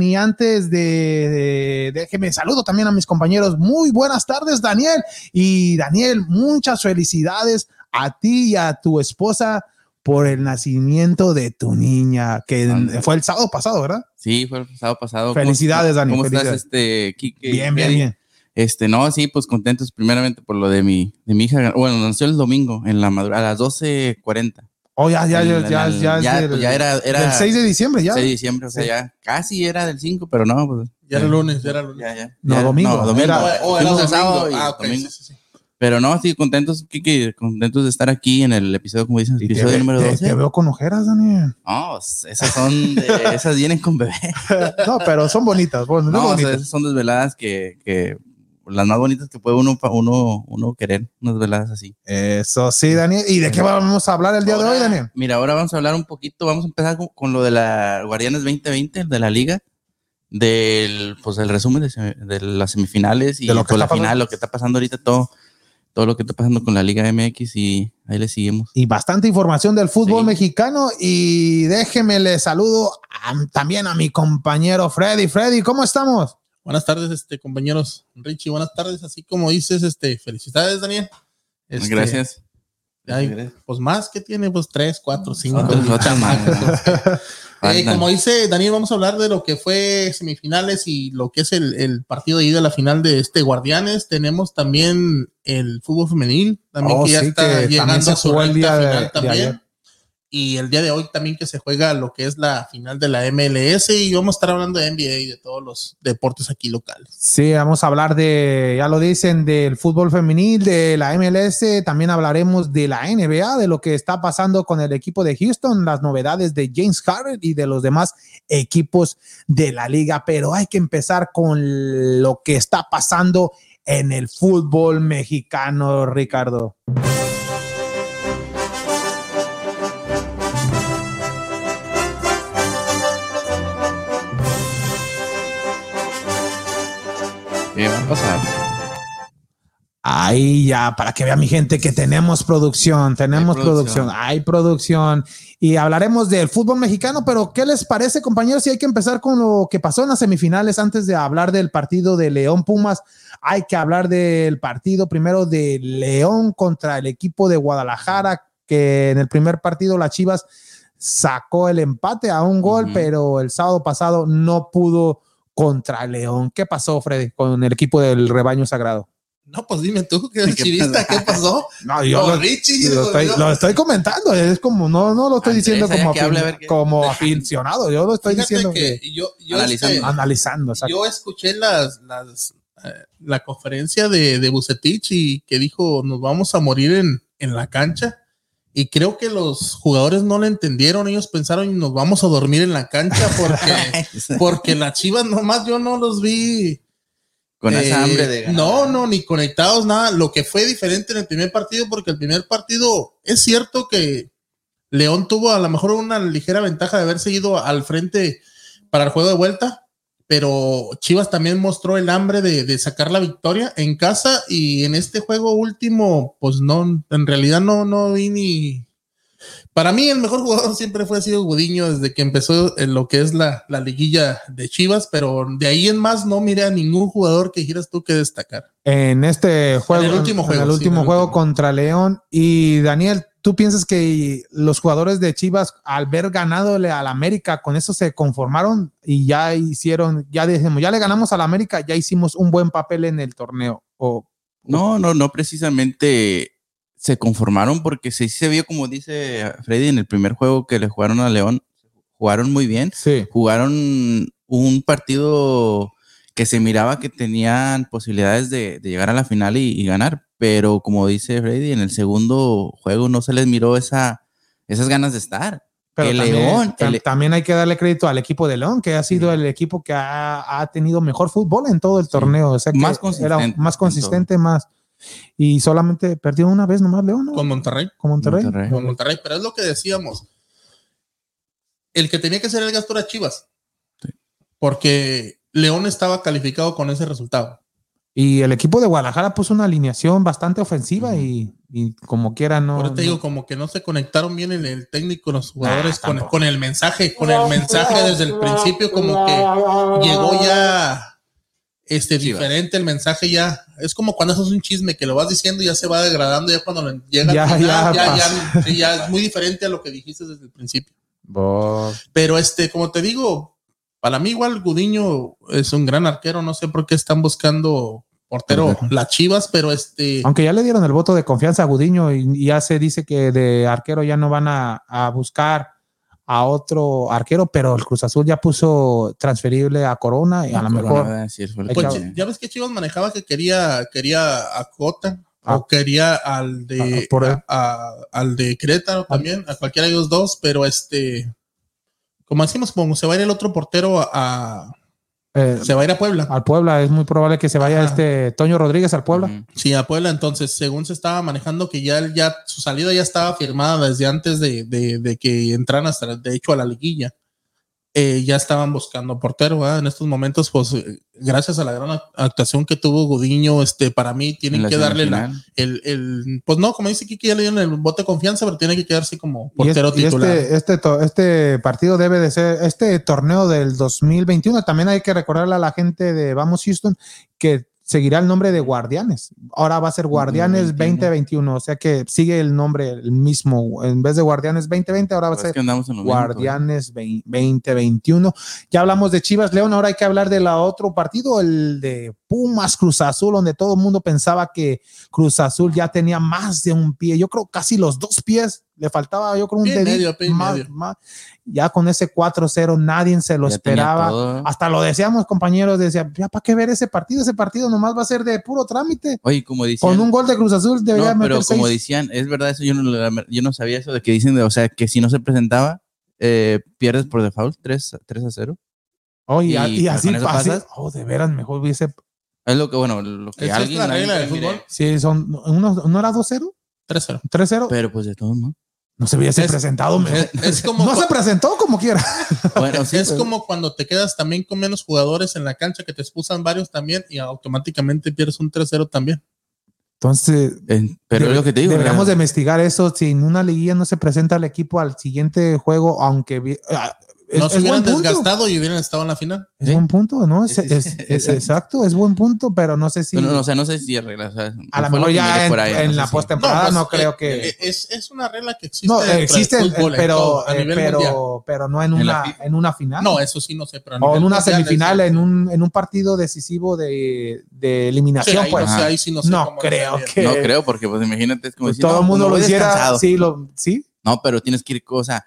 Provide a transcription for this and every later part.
Y antes de, déjeme saludo también a mis compañeros. Muy buenas tardes, Daniel. Y Daniel, muchas felicidades a ti y a tu esposa por el nacimiento de tu niña, que fue el sábado pasado, ¿verdad? Sí, fue el sábado pasado. Felicidades, Daniel. ¿Cómo estás, este, Bien, bien, bien. Este, no, sí, pues contentos primeramente por lo de mi, de mi hija. Bueno, nació el domingo en la madrugada, a las 12.40. Oh, ya, ya, ya, ya, ya, ya, pues ya era, era el 6 de diciembre, ya. 6 de diciembre, o sea, ya casi era del 5, pero no, pues. Ya era lunes, ya era lunes. Ya, ya. No, domingo. No, domingo. Era, era domingo. sábado y ah, okay, domingo. sí, sí, sí. Pero no, sí, contentos, Kiki, contentos de estar aquí en el episodio, como dicen, el te, episodio número te- 12. te veo con ojeras, Daniel. No, esas son, de- esas vienen con bebé. No, pero son bonitas, bueno, No, o sea, bonitas. esas son desveladas que, que las más bonitas que puede uno, uno, uno querer, unas veladas así. Eso sí, Daniel. ¿Y de qué vamos a hablar el día de hoy, Daniel? Mira, ahora vamos a hablar un poquito, vamos a empezar con, con lo de la Guardianes 2020, de la liga, del, pues el resumen de, de las semifinales y De lo que con la está pasando. final, lo que está pasando ahorita, todo, todo lo que está pasando con la Liga MX y ahí le seguimos. Y bastante información del fútbol Sí. mexicano. Y déjeme le saludo a- también a mi compañero Freddy. Freddy, ¿cómo estamos? Buenas tardes, este, compañeros. Richie, buenas tardes. Así como dices, este, felicidades, Daniel. Este, Gracias. ay, pues más que tiene, pues tres, cuatro, cinco. Otras- otras más, ¿no? Eh, como dice Daniel, vamos a hablar de lo que fue semifinales y lo que es el, el partido de ida a la final de este Guardianes. Tenemos también el fútbol femenil, también Oh, que ya sí, está que llegando a su recta final de también. ayer. Y el día de hoy también que se juega lo que es la final de la MLS y vamos a estar hablando de NBA y de todos los deportes aquí locales. Sí, vamos a hablar de, ya lo dicen, del fútbol femenil, de la MLS. También hablaremos de la NBA, de lo que está pasando con el equipo de Houston, las novedades de James Harden y de los demás equipos de la liga. Pero hay que empezar con lo que está pasando en el fútbol mexicano, Ricardo. ¿Qué va a pasar? Ahí ya, para que vea mi gente que tenemos producción, tenemos Hay producción. producción. hay producción. Y hablaremos del fútbol mexicano, pero ¿qué les parece, compañeros? Si hay que empezar con lo que pasó en las semifinales antes de hablar del partido de León Pumas, hay que hablar del partido primero de León contra el equipo de Guadalajara, que en el primer partido las Chivas sacó el empate a un gol, pero el sábado pasado no pudo contra León. ¿Qué pasó, Freddy, con el equipo del rebaño sagrado? No, pues dime tú, que eres ¿Qué chivista, ¿qué pasó? No, yo No, lo, Richie, lo estoy, yo- lo estoy comentando, es como, no, no lo estoy Andrés, diciendo como, hable, como aficionado, yo lo estoy Fíjate diciendo que que, yo, yo, Analizando. este, analizando. exacto. yo escuché las, las, eh, la conferencia de, de Bucetich y que dijo nos vamos a morir en, en la cancha. Y creo que los jugadores no lo entendieron. Ellos pensaron nos vamos a dormir en la cancha porque, porque las chivas nomás yo no los vi. Con eh, esa hambre de ganar. No, no, ni conectados, nada. Lo que fue diferente en el primer partido, porque el primer partido es cierto que León tuvo a lo mejor una ligera ventaja de haber seguido al frente para el juego de vuelta, pero Chivas también mostró el hambre de, de sacar la victoria en casa y en este juego último, pues no, en realidad no, no vi ni. Para mí, el mejor jugador siempre fue ha sido Gudiño desde que empezó en lo que es la, la liguilla de Chivas, pero de ahí en más no miré a ningún jugador que quieras tú que destacar. En este juego, En el último juego, en el sí, último en el juego último. contra León. Y Daniel, ¿tú piensas que los jugadores de Chivas, al ver ganadole al América, con eso se conformaron y ya hicieron, ya dijimos, ya le ganamos al América, ya hicimos un buen papel en el torneo? O, No, no, no precisamente se conformaron porque sí se vio, como dice Freddy, en el primer juego que le jugaron a León, jugaron muy bien, sí. jugaron un partido que se miraba que tenían posibilidades de, de llegar a la final y, y ganar, pero como dice Freddy, en el segundo juego no se les miró esa, esas ganas de estar. Pero El también, León, el- también hay que darle crédito al equipo de León, que ha sido el equipo que ha, ha tenido mejor fútbol en todo el torneo. O sea que Más era más en consistente, más. Y solamente perdió una vez nomás León, ¿no? Con Monterrey. Con Monterrey. Monterrey. Con Monterrey, pero es lo que decíamos. El que tenía que ser el gasto era Chivas. Porque León estaba calificado con ese resultado. Y el equipo de Guadalajara puso una alineación bastante ofensiva y, y como quiera no. Ahora te digo, no- como que no se conectaron bien el, el técnico, los jugadores, Ah, con el mensaje, con el mensaje desde el principio, como que llegó ya este Chivas. diferente el mensaje ya. Es como cuando haces un chisme que lo vas diciendo y ya se va degradando, ya cuando le llega Ya, final, ya ya, ya, pasa. sí, ya es muy diferente a lo que dijiste desde el principio. Bo- Pero este, como te digo, para mí igual Gudiño es un gran arquero, no sé por qué están buscando portero las Chivas, pero este Aunque ya le dieron el voto de confianza a Gudiño y, y ya se dice que de arquero ya no van a, a buscar a otro arquero, pero el Cruz Azul ya puso transferible a Corona y a lo mejor. Pues, que- ya ves que Chivas manejaba que quería, quería a Cota Ah. o quería al Ah, de por él. a- a- al de Querétaro también, a cualquiera de ellos dos, pero este como decimos, como se va a ir el otro portero a- eh, se va a ir a Puebla. al Puebla es muy probable que se vaya Ajá. este Toño Rodríguez al Puebla. Sí, a Puebla, entonces, según se estaba manejando que ya, ya su salida ya estaba firmada desde antes de, de- de que entraran hasta, de hecho, a la liguilla. Eh, ya estaban buscando portero, ¿verdad? En estos momentos, pues, eh, gracias a la gran act- actuación que tuvo Gudiño, este, para mí tienen la que darle la, el, el, pues no, como dice Kiki, ya le dieron el voto de confianza, pero tiene que quedarse como Y, portero este, y titular. este, este, este partido debe de ser, este torneo del 2021, también hay que recordarle a la gente de Vamos Houston que seguirá el nombre de Guardianes. Ahora va a ser Guardianes 2021. 2021, o sea que sigue el nombre el mismo. En vez de Guardianes 2020, ahora va a Pues ser mismo, Guardianes 2021. Ya hablamos de Chivas León, ahora hay que hablar del otro partido, el de Pumas Cruz Azul, donde todo el mundo pensaba que Cruz Azul ya tenía más de un pie. Yo creo casi los dos pies. Le faltaba, yo creo, un Pie dedito medio, más, medio. más. Ya con ese 4-0 nadie se lo Ya esperaba. Hasta lo decíamos, compañeros, decía, ya para qué ver ese partido, ese partido nomás va a ser de puro trámite. Oye, como decían, Con un gol de Cruz Azul debería no, pero meter como seis. decían, es verdad eso, yo no, lo- yo no sabía eso de que dicen, de, o sea, que si no se presentaba, eh, pierdes por default 3, 3 a 0. Oye, y, y- y pero así eso pasa. pasas. Oh, de veras, mejor hubiese. Es lo que, bueno, lo que Esa es alguien... la regla alguien del mire, fútbol. Sí, son. Uno, ¿No era 2-0? 3-0. 3-0. Pero pues de todos, ¿no? No se hubiese Es- presentado. me- Es, es como, no se presentó como quiera. Bueno, sí, es pero- como cuando te quedas también con menos jugadores en la cancha que te expulsan varios también y automáticamente pierdes un 3-0 también. Entonces, eh, pero debe- es lo que te digo. deberíamos de investigar eso. Si en una liguilla no se presenta el equipo al siguiente juego, aunque ah, es, no es se hubieran punto. desgastado y hubieran estado en la final. Es Sí. buen punto, ¿no? Es, es- es- exacto. es buen punto, pero no sé si pero no, o sea, no sé si. O sea, a lo mejor ya en, ahí, la si- postemporada no, pues, creo eh, que eh, Es, es una regla que existe. no existe, fútbol, pero todo, a eh, nivel pero pero no en una en una final. No, eso sí no sé, pero a o en una mundial semifinal, es- en un, en un partido decisivo de, de Sí, eliminación, ahí, pues. ahí sí no sé No cómo creo que- No creo, porque pues imagínate, es como Pues decir, todo el mundo pues, lo voy hiciera. Sí, lo, sí. No, pero tienes que ir, o sea,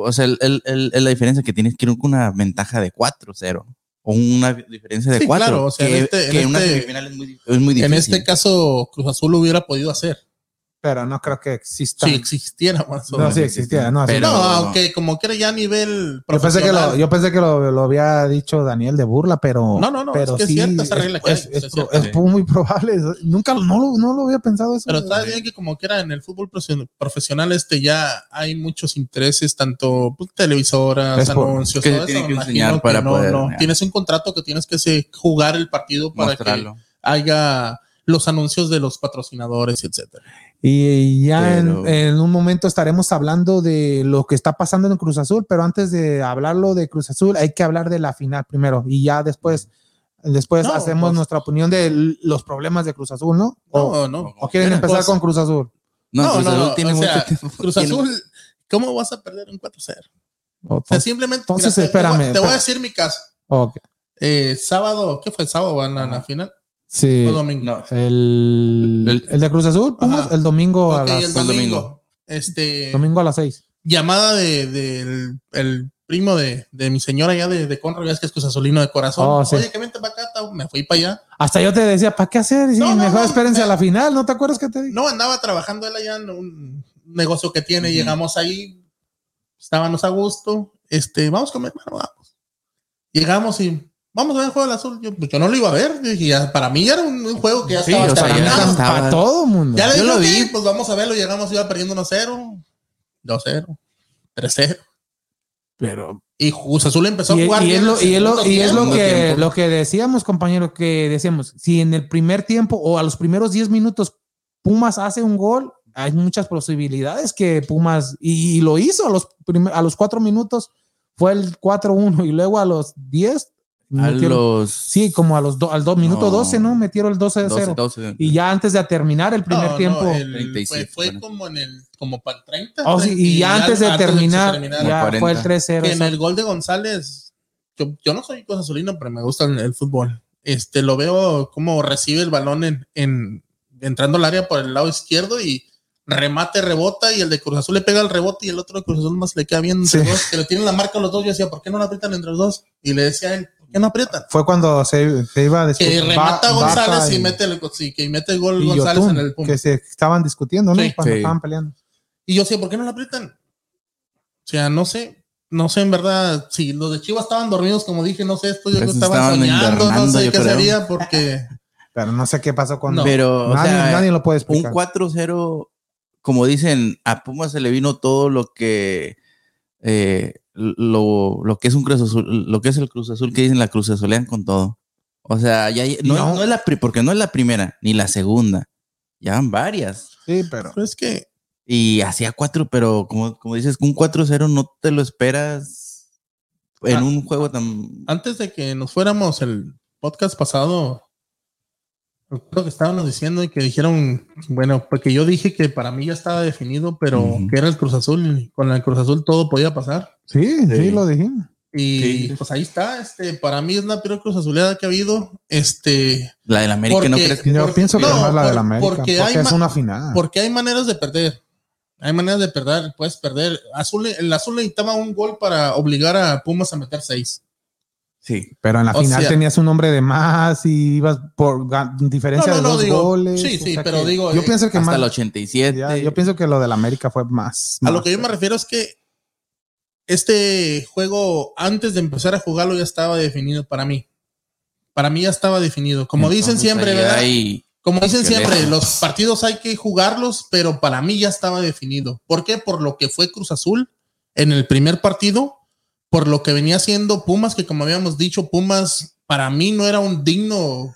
o sea, el, el- el- la diferencia que tienes que ir con una ventaja de 4-0 o una diferencia de Sí, 4. claro, o sea, en que, este- en que una este- semifinal es muy, es muy difícil. En este caso, Cruz Azul lo hubiera podido hacer. Pero no creo que exista. Si existiera más o no, sí existía. No. Pero- No, aunque como que era ya a nivel yo pensé que, lo, profesional. yo pensé que lo, lo había dicho Daniel de burla, pero. No, no, no, pero es que es sí, cierta esa regla que es, hay, es es pro- es muy probable. Nunca no lo, no lo había pensado eso. Pero está bien que como que era en el fútbol profesio- profesional este ya hay muchos intereses, tanto pues, televisoras, Es por- anuncios, que todo tiene eso. que enseñar para que no, poder, no. Tienes un contrato que tienes que jugar el partido para mostrarlo. que haya los anuncios de los patrocinadores, etcétera. Y ya en- Pero- en, un momento estaremos hablando de lo que está pasando en Cruz Azul, pero antes de hablarlo de Cruz Azul, hay que hablar de la final primero y ya después, después No, hacemos pues- nuestra opinión de los problemas de Cruz Azul, ¿no? O, No, no. o quieren empezar Pues- con Cruz Azul. No, No, Cruz no, Azul no, tiene o mucho sea, tiempo. Cruz Tiene- Azul, ¿cómo vas a perder un 4-0? O- sea, simplemente. Entonces, te- te, voy- espérame, Te, voy a decir mi caso. ok. Eh, sábado, ¿qué fue? ¿Sábado van a la Ajá. final? Sí. ¿O domingo? No, El, El- el de Cruz Azul, Pumas, el domingo a las el el domingo. Este. domingo a las seis. llamada de, del el primo de, de mi señora ya de, de Conro, ya es que es Cruz Azulino de corazón. Oh, sí. Oye, que vente para acá, Tau. me fui para allá. Hasta yo te decía, ¿para qué hacer? Sí, No, no, mejor no, espérense me- a la final, ¿no te acuerdas que te dije? No, andaba trabajando él allá en un negocio que tiene, llegamos ahí, estábamos a gusto, este, vamos a comer, bueno, vamos. Llegamos y vamos a ver el juego del azul. Yo, pues, yo no lo iba a ver, dije, ya, para mí ya era un, un juego que ya Sí, estaba o sea, terminado. ya Para, estaba- para todo el mundo. Ya le Yo dije, lo "Ok, vi. pues vamos a verlo, llegamos, iba perdiendo 1-0, 2-0, 3-0. Pero Y Cruz Azul empezó y, a jugar. y es lo, y es lo- y es lo que, tiempo. lo que decíamos, compañero, que decíamos, si en el primer tiempo o a los primeros 10 minutos Pumas hace un gol, hay muchas posibilidades que Pumas, y, y lo hizo a los, primer- a los 4 minutos, fue el 4-1 y luego a los 10, A los. sí, como a los do- al do- minuto No. 12, ¿no? Metieron el 12-0. 12, 12. Y ya antes de terminar el primer No, no, tiempo. el- 37, fue, fue bueno. como en el como para el 30. Oh, sí, y ya antes de terminar, terminar, ya fue el 40. 3-0. que en el gol de González, yo, yo no soy cosa azulino, pero me gusta el, el fútbol. Este, lo veo como recibe el balón en, en- entrando al área por el lado izquierdo y remate, rebota y el de Cruz Azul le pega el rebote y el otro de Cruz Azul más le queda bien entre Sí. dos, que le tienen la marca los dos. Yo decía, ¿por qué no la aprietan entre los dos? Y le decía a él, ¿por qué no aprietan? Fue cuando se, se iba a Que discutir. remata Ba- González y, mete el, sí, que mete el gol González Yotun, en el punto. que se estaban discutiendo, ¿no? Sí. Cuando Sí. estaban peleando. Y yo decía, ¿por qué no la aprietan? O sea, no sé, no sé en verdad, si los de Chivas estaban dormidos, como dije, no sé, esto yo que Pues estaban, estaban soñando, no sé yo qué creo. sería, porque Pero no sé qué pasó con No. Pero, o nadie, sea, nadie lo puede un explicar. 4-0, como dicen, a Pumas se le vino todo lo que eh, lo, lo que es un Cruz Azul, lo que es el Cruz Azul que dicen la Cruz Azulean con todo. O sea, ya no, No. no es la porque no es la primera ni la segunda. Ya van varias. Sí, pero pero es que Y hacía cuatro, pero como, como dices, un 4-0 no te lo esperas en Ah. un juego tan. antes de que nos fuéramos el podcast pasado, creo que estábamos diciendo y que dijeron, bueno, porque yo dije que para mí ya estaba definido, pero que era el Cruz Azul y con el Cruz Azul todo podía pasar. sí, sí, Sí. lo dijimos. Y Sí. pues ahí está, este, para mí es la peor Cruz Azuleada que ha habido, este, La del América, ¿no Porque- crees que? Yo Porque- pienso que no, es más la de por- la América, porque porque, hay es una final. Porque hay maneras de perder. Hay maneras de perder. Puedes perder. Azul, el azul necesitaba un gol para obligar a Pumas a meter seis. Sí. pero en la o final sea- tenías un hombre de más y ibas por diferencia No, no, de no, dos digo, goles. sí, o sí, sea pero digo, yo eh, pienso que Hasta más, el 87. ya, yo pienso que lo de la América fue más. A lo que yo me refiero es que este juego, antes de empezar a jugarlo, ya estaba definido para mí. Para mí ya estaba definido. Como dicen siempre, ahí ¿verdad? Como dicen siempre, lejos. los partidos hay que jugarlos, pero para mí ya estaba definido. ¿Por qué? Por lo que fue Cruz Azul en el primer partido, por lo que venía haciendo Pumas, que como habíamos dicho, Pumas para mí no era un digno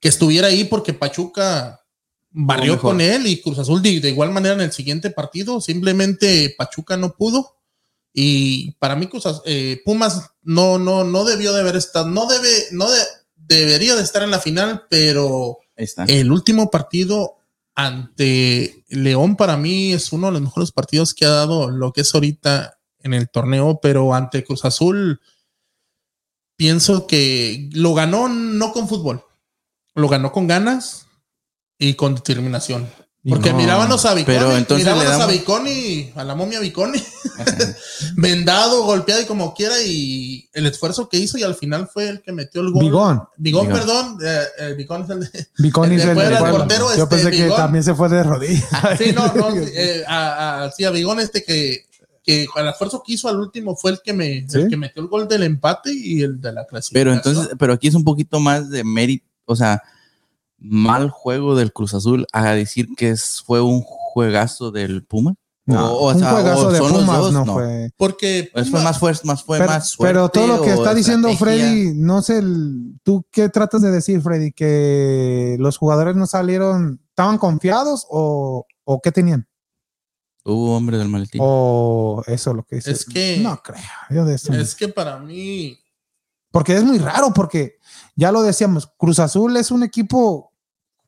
que estuviera ahí porque Pachuca barrió con él y Cruz Azul de, de igual manera en el siguiente partido. Simplemente Pachuca no pudo. Y para mí Cruz Az- eh, Pumas no, no, no debió de haber estado, no debe, no de- debería de estar en la final, pero está. el último partido ante León para mí es uno de los mejores partidos que ha dado lo que es ahorita en el torneo, pero ante Cruz Azul pienso que lo ganó no con fútbol, lo ganó con ganas y con determinación. Porque no- mirábamos a pero entonces mirábamos le a damos- Viconi, a la momia Viconi, vendado, golpeado y como quiera, y el esfuerzo que hizo y al final fue el que metió el gol. Bigón. Bigón, Bigón. perdón, eh, eh, Bigón es el de, El el el portero, Yo este, pensé que Bigón. también se fue de rodillas. Sí, no, no, eh, a, a- sí, a Bigón este que, que el esfuerzo que hizo al último fue el que me ¿Sí? el que metió el gol del empate y el de la clasificación. Pero entonces, pero aquí es un poquito más de mérito, o sea, mal juego del Cruz Azul a decir que es, fue un juegazo del Puma. No, O- o un sea, juegazo o de Pumas dos, no, no. fue. porque Pues fue más fuerte, más fue Pero, más suerte pero todo lo que está diciendo estrategia. Freddy, no sé, el- ¿tú qué tratas de decir, Freddy? ¿Que los jugadores no salieron, estaban confiados o, o qué tenían? Hubo hombre del maletín. O eso lo que dice. Es que- No creo. yo de eso no. es que para mí Porque es muy raro, porque ya lo decíamos, Cruz Azul es un equipo,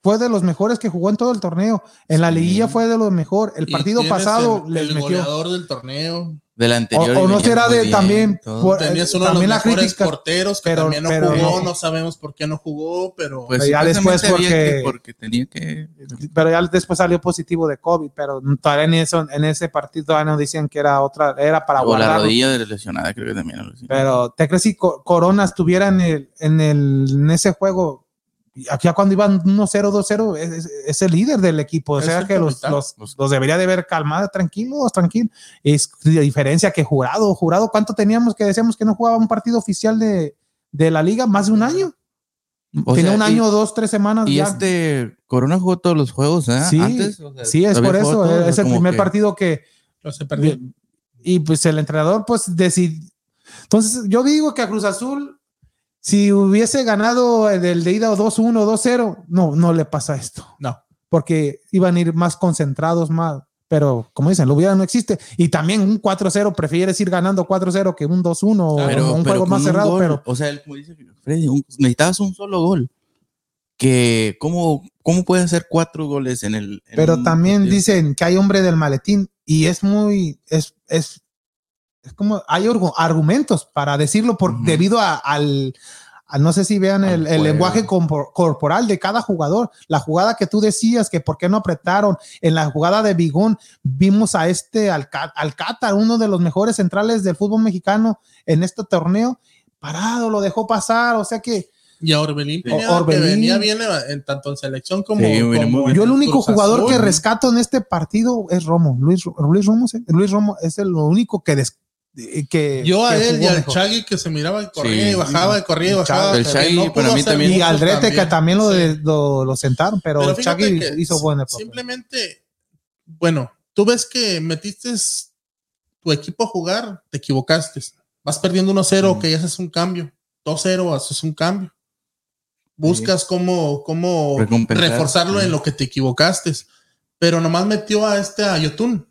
fue de los mejores que jugó en todo el torneo. En la Sí. liguilla fue de los mejores. El partido pasado el, les el metió. goleador del torneo. Del O, anterior. o y no será de bien, también. por- Tenías eh, uno de los también la mejores crítica. porteros que pero- también no pero jugó, no- no sabemos por qué no jugó, pero Pues ya después porque- porque tenía que. pero ya después salió positivo de COVID, pero todavía en, eso, en ese partido todavía nos decían que era otra, era para O la rodilla de lesionada, creo que también. Pero ¿te crees si Co- Corona estuviera en, el, en, el, en ese juego? Aquí ya cuando iban 1-0, 2-0, es, el líder del equipo. O Es sea que los, los, los debería de ver calmados, tranquilos, tranquilos. Es de diferencia que jurado. Jurado, ¿cuánto teníamos que decíamos que no jugaba un partido oficial de, de la liga? Más de un año. O sea, un y- año, dos, tres semanas. Y ya. este Corona jugó todos los juegos, ¿eh? Sí, Antes, o sea, Sí, es por eso. Es el primer que- partido que no se perdió. Y pues el entrenador, pues decidió. Entonces, yo digo que a Cruz Azul, si hubiese ganado el de ida 2-1, 2-0, no, no le pasa esto. No. Porque iban a ir más concentrados, más. Pero como dicen, lo hubiera no existe. Y también un 4-0, prefieres ir ganando 4-0 que un 2-1 o Pero- un pero juego más un cerrado. gol, Pero O sea, el- como dice Freddy, un- necesitabas un solo gol. Que, ¿cómo, cómo puede hacer cuatro goles en el. en Pero también partido? dicen que hay hombre del maletín y es muy, es, es, es como, hay argu- argumentos para decirlo por, Ujú. debido a- al, a- no sé si vean el, el lenguaje corporal de cada jugador. La jugada que tú decías que por qué no apretaron, en la jugada de Bigón vimos a este Alcátar, uno de los mejores centrales del fútbol mexicano en este torneo, parado, lo dejó pasar, o sea que Y a Orbelín. Pineda, Orbelín. que venía bien en, tanto en selección como, Sí, como Yo el único Cruz jugador Azul. que rescato en este partido es Romo. Luis, Luis Romo, ¿sí? Luis Romo es el único que, des- que Yo a que él y al mejor. Chagui que se miraba y corría Sí. y bajaba y corría y bajaba. El pero Chagui no para mí también. y Aldrete que también lo, Sí. de- lo, lo sentaron, pero, Pero fíjate Chagui hizo buen papel. Simplemente, bueno, tú ves que metiste tu equipo a jugar, te equivocaste. Vas perdiendo 1-0, Mm. que ya haces un cambio. 2-0, haces un cambio. Buscas cómo, cómo Recompensar. reforzarlo Sí. en lo que te equivocaste. Pero nomás metió a este a Yotun.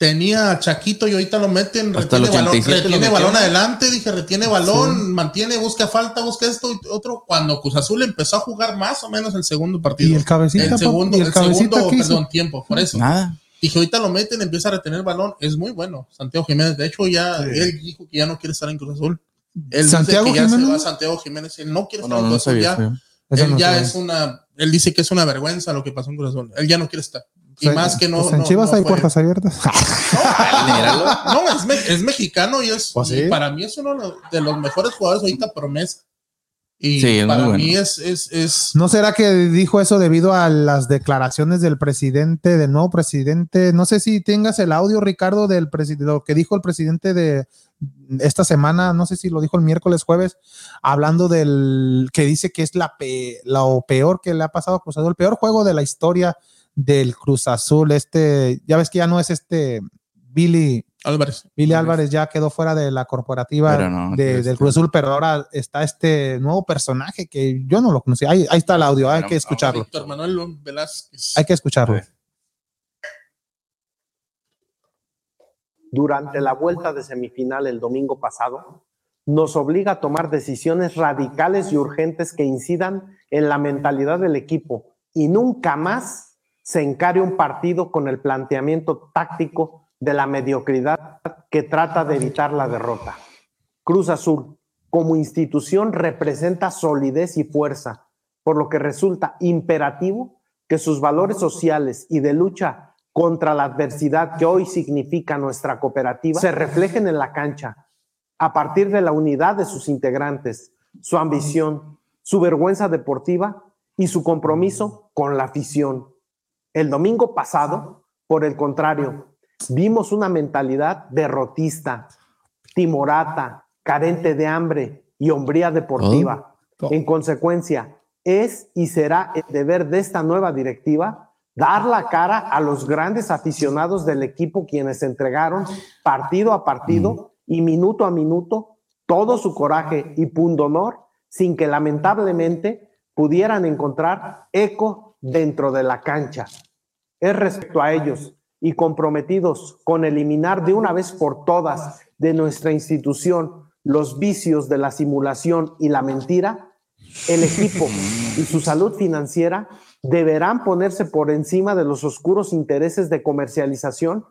Tenía a Chaquito y ahorita lo meten, Hasta retiene el balón, 87 lo retiene metió. balón adelante, dije, retiene balón, mantiene, busca falta, busca esto y otro. Cuando Cruz Azul empezó a jugar más o menos el segundo partido. Y el cabecita, El segundo, y el el cabecita segundo perdón, tiempo, por eso. Nada. Dije, ahorita lo meten, empieza a retener balón, es muy bueno. Santiago Jiménez, de hecho, ya Sí. él dijo que ya no quiere estar en Cruz Azul. Él Santiago dice que ya se Jiménez. va a Santiago Jiménez, él no quiere estar no, en Cruz Azul sabía. ya. Él no ya sabía. es una, él dice que es una vergüenza lo que pasó en Cruz Azul. Él ya no quiere estar. Y más que no. pues en no- Chivas no hay fue- puertas abiertas. No, es, me- es mexicano y es Pues sí. y para mí es uno de los- mejores jugadores ahorita promesa. Y Sí, para bueno. mí es, es, es ¿No será que dijo eso debido a las declaraciones del presidente, del nuevo presidente? No sé si tengas el audio, Ricardo, del presidente, lo que dijo el presidente de esta semana, no sé si lo dijo el miércoles, jueves, hablando del que dice que es la pe- lo peor que le ha pasado a Cruz Azul, el peor juego de la historia del Cruz Azul. Este, ya ves que ya no es este Billy, Álvarez. Billy Álvarez ya quedó fuera de la corporativa Pero no, de- pues, del Cruz Azul, pero ahora está este nuevo personaje que yo no lo conocía. Ahí, ahí está el audio, hay Pero que escucharlo. Víctor Manuel Velázquez. Hay que escucharlo. durante la vuelta de semifinal el domingo pasado, nos obliga a tomar decisiones radicales y urgentes que incidan en la mentalidad del equipo y nunca más se encare un partido con el planteamiento táctico de la mediocridad que trata de evitar la derrota. Cruz Azul, como institución, representa solidez y fuerza, por lo que resulta imperativo que sus valores sociales y de lucha contra la adversidad que hoy significa nuestra cooperativa se reflejen en la cancha a partir de la unidad de sus integrantes, su ambición, su vergüenza deportiva y su compromiso con la afición. El domingo pasado, por el contrario, vimos una mentalidad derrotista, timorata, carente de hambre y hombría deportiva. Todo. En consecuencia, es y será el deber de esta nueva directiva dar la cara a los grandes aficionados del equipo quienes entregaron partido a partido y minuto a minuto todo su coraje y pundonor sin que lamentablemente pudieran encontrar eco dentro de la cancha. Es respecto a ellos y comprometidos con eliminar de una vez por todas de nuestra institución los vicios de la simulación y la mentira, el equipo y su salud financiera deberán ponerse por encima de los oscuros intereses de comercialización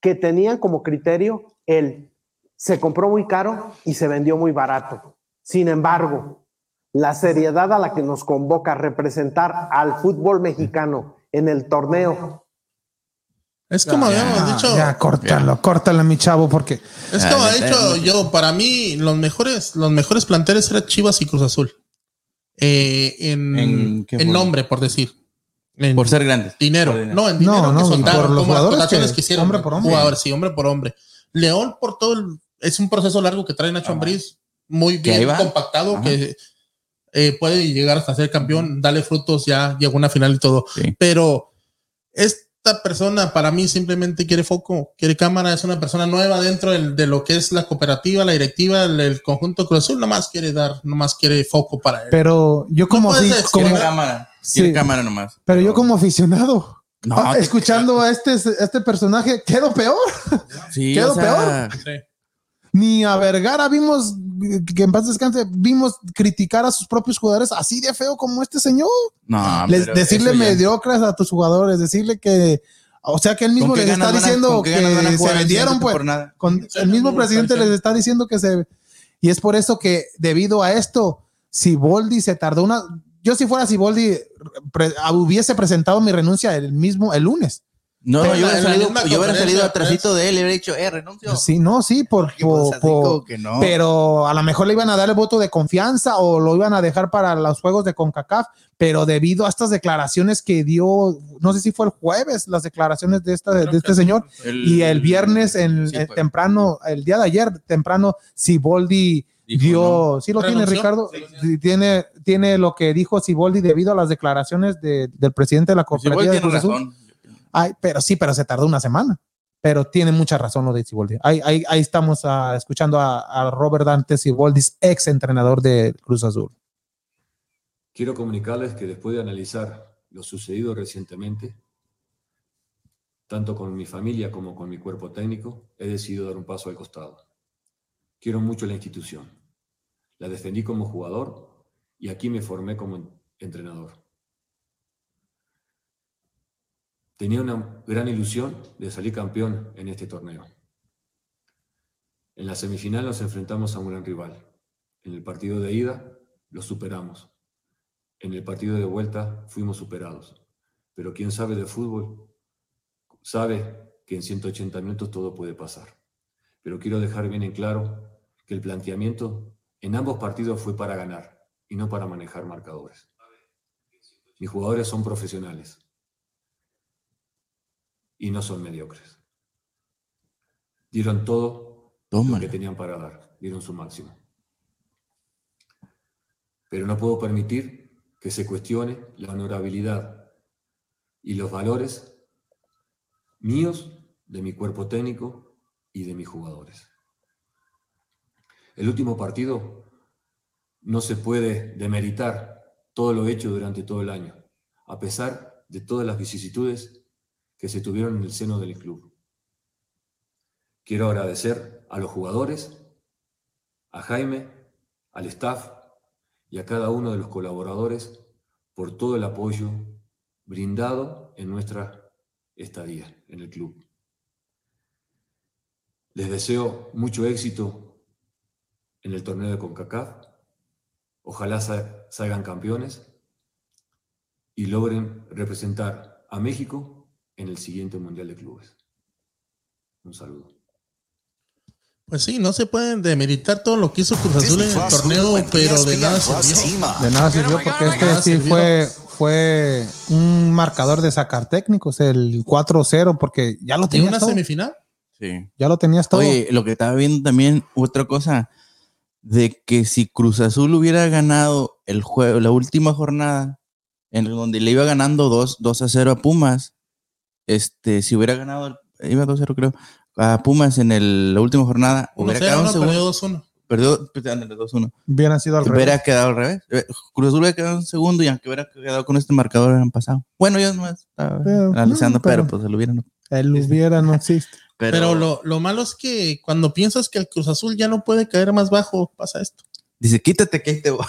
que tenían como criterio el se compró muy caro y se vendió muy barato. Sin embargo, la seriedad a la que nos convoca a representar al fútbol mexicano en el torneo Es como Ya, habíamos Ah, dicho. ya, córtalo, córtalo, mi chavo, porque Es Ah, como ya he dicho ya. yo, para mí los mejores, los mejores planteles eran Chivas y Cruz Azul. Eh, en, ¿En nombre, por decir. En Por ser grandes. dinero. Por dinero. No, en dinero No, que no, soltaron, por los como las jugadores que- que hicieron. hombre por hombre. Jugadores, sí, hombre por hombre. León, por todo el. Es un proceso largo que trae Nacho Ajá. Ambriz, muy Que bien compactado, Ajá. que eh, puede llegar hasta ser campeón, dale frutos, ya llegó a una final y todo. Sí. Pero es esta persona para mí simplemente quiere foco, quiere cámara, es una persona nueva dentro del- de lo que es la cooperativa, la directiva, el, el conjunto Cruz Azul, nomás quiere dar, nomás quiere foco para él. Pero yo como, Quiere cámara. Sí. cámara nomás. pero yo como aficionado, No, ah, escuchando a este, este personaje, quedo peor. Sí, quedó o sea, Sí. Ni a Vergara vimos, que en paz descanse, vimos criticar a sus propios jugadores así de feo como este señor. No, Les- decirle ya- mediocres a tus jugadores, decirle que, o sea, que él mismo ¿Con qué les está diciendo que se vendieron, pues. por nada? Con, el mismo presidente les está diciendo que se. Y es por eso que, debido a esto, si Boldi se tardó una. Yo, si fuera Siboldi, pre- hubiese presentado mi renuncia el mismo, el lunes. No, yo hubiera salido, yo hubiera salido de atrásito de él y hubiera dicho, eh, renuncio. Sí, no, sí, por. Porque, pues, por- por- que no. pero a lo mejor le iban a dar el voto de confianza o lo iban a dejar para los juegos de CONCACAF, pero debido a estas declaraciones que dio, no sé si fue el jueves, las declaraciones de, esta, de este señor, El- y el viernes en, Sí, fue. temprano, el día de ayer, temprano, Siboldi dio, sí lo tiene. Ricardo, Sí, tiene, tiene lo que dijo Siboldi debido a las declaraciones de- del presidente de la Pues cooperativa de tiene Cruz Azul. razón. Ay, pero sí, pero se tardó una semana. Pero tiene mucha razón lo de Siboldi. Ahí, estamos ah, escuchando a, a Robert Dante Siboldi, ex entrenador de Cruz Azul. Quiero comunicarles que después de analizar lo sucedido recientemente, tanto con mi familia como con mi cuerpo técnico, he decidido dar un paso al costado. Quiero mucho la institución. La defendí como jugador y aquí me formé como entrenador. Tenía una gran ilusión de salir campeón en este torneo. En la semifinal nos enfrentamos a un gran rival. En el partido de ida lo superamos. En el partido de vuelta fuimos superados. Pero quien sabe de fútbol sabe que en 180 minutos todo puede pasar. Pero quiero dejar bien en claro que el planteamiento en ambos partidos fue para ganar y no para manejar marcadores. Mis jugadores son profesionales y no son mediocres. Dieron todo lo que tenían para dar, dieron su máximo. Pero no puedo permitir que se cuestione la honorabilidad y los valores míos, de mi cuerpo técnico y de mis jugadores. El último partido no se puede demeritar todo lo hecho durante todo el año, a pesar de todas las vicisitudes que se tuvieron en el seno del club. Quiero agradecer a los jugadores, a Jaime, al staff y a cada uno de los colaboradores por todo el apoyo brindado en nuestra estadía en el club. Les deseo mucho éxito en el torneo de CONCACAF. Ojalá sa- salgan campeones y logren representar a México en el siguiente Mundial de Clubes. Un saludo. Pues sí, no se pueden demeritar todo lo que hizo Cruz Azul en el torneo, pero de nada sirvió. De nada sirvió porque este sí fue, fue un marcador de sacar técnicos, el 4-0, porque ya lo ¿Y tenías una todo. semifinal? Sí. Ya lo tenías todo. Oye, lo que estaba viendo también, otra cosa, de que si Cruz Azul hubiera ganado el juego, la última jornada, en donde le iba ganando 2, 2 a 0 a Pumas, este, si hubiera ganado, iba 2 a 0 creo, a Pumas en el- la última jornada, hubiera 1-0, quedado en no, segundo, perdió 2-1. perdió, pues, ándale, 2-1. Hubieran sido al Hubiera revés. quedado al revés. Eh, Cruz Azul hubiera quedado en segundo y aunque hubiera quedado con este marcador, hubieran pasado. Bueno, yo no estaba Pero, analizando, no, pero- pero, pues se lo hubieran. El hubiera no existe. Pero, Pero, lo, lo malo es que cuando piensas que el Cruz Azul ya no puede caer más bajo, pasa esto. dice, quítate que ahí te voy.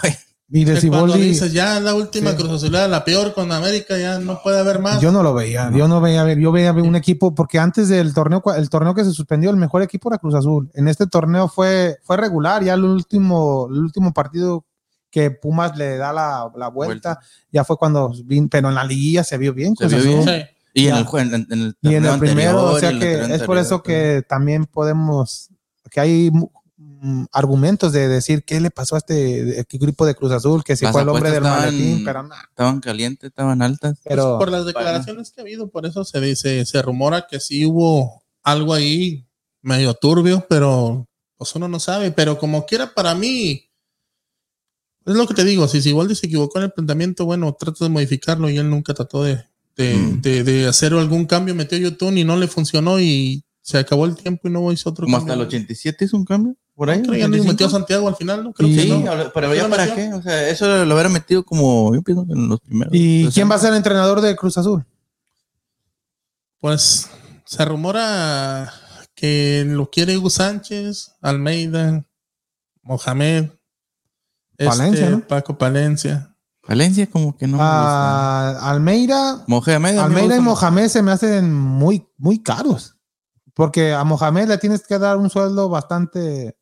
Y de Siboldi, dices ya la última Sí. Cruz Azulada, la peor con América, ya no puede haber más. yo no lo veía. Yo no veía, yo veía un equipo, porque antes del torneo, el torneo que se suspendió, el mejor equipo era Cruz Azul. En este torneo fue, fue regular, ya el último, el último partido que Pumas le da la, la vuelta, ya fue cuando vin- pero en la liguilla se vio bien. Se Cruz vio Azul. bien. Sí. Y en el, en, en el Y en torneo el primero, anterior o sea que es por eso que también podemos, que hay argumentos de decir qué le pasó a este qué grupo de Cruz Azul, que si Las fue el hombre del estaban- maletín, pero nada. Estaban calientes, estaban altas. Pero por las declaraciones que ha habido, por eso se dice, se rumora que sí hubo algo ahí medio turbio, pero pues uno no sabe. Pero como quiera, para mí, es lo que te digo, si Siboldi se equivocó en el planteamiento, bueno, trata de modificarlo y él nunca trató de, de, Mm. de- de hacer algún cambio, metió Yotun y no le funcionó y se acabó el tiempo y no hizo otro Como hasta el cambio. 87 es un cambio. Por ahí. Creo que ya ni 85. metió a Santiago al final, ¿no? Creo Y- que Sí, no. pero ¿Sí ya para qué. O sea, eso lo hubiera metido como, yo pienso que en los primeros. ¿Y Entonces, quién va a ser el entrenador de Cruz Azul? Pues se rumora que lo quiere Hugo Sánchez, Almeida, Mohamed, Palencia, este, ¿no? Paco Palencia. Valencia como que no. me gusta. Ah, Almeida, Mohamed. Almeida y Mohamed se me hacen muy, muy caros. Porque a Mohamed le tienes que dar un sueldo bastante,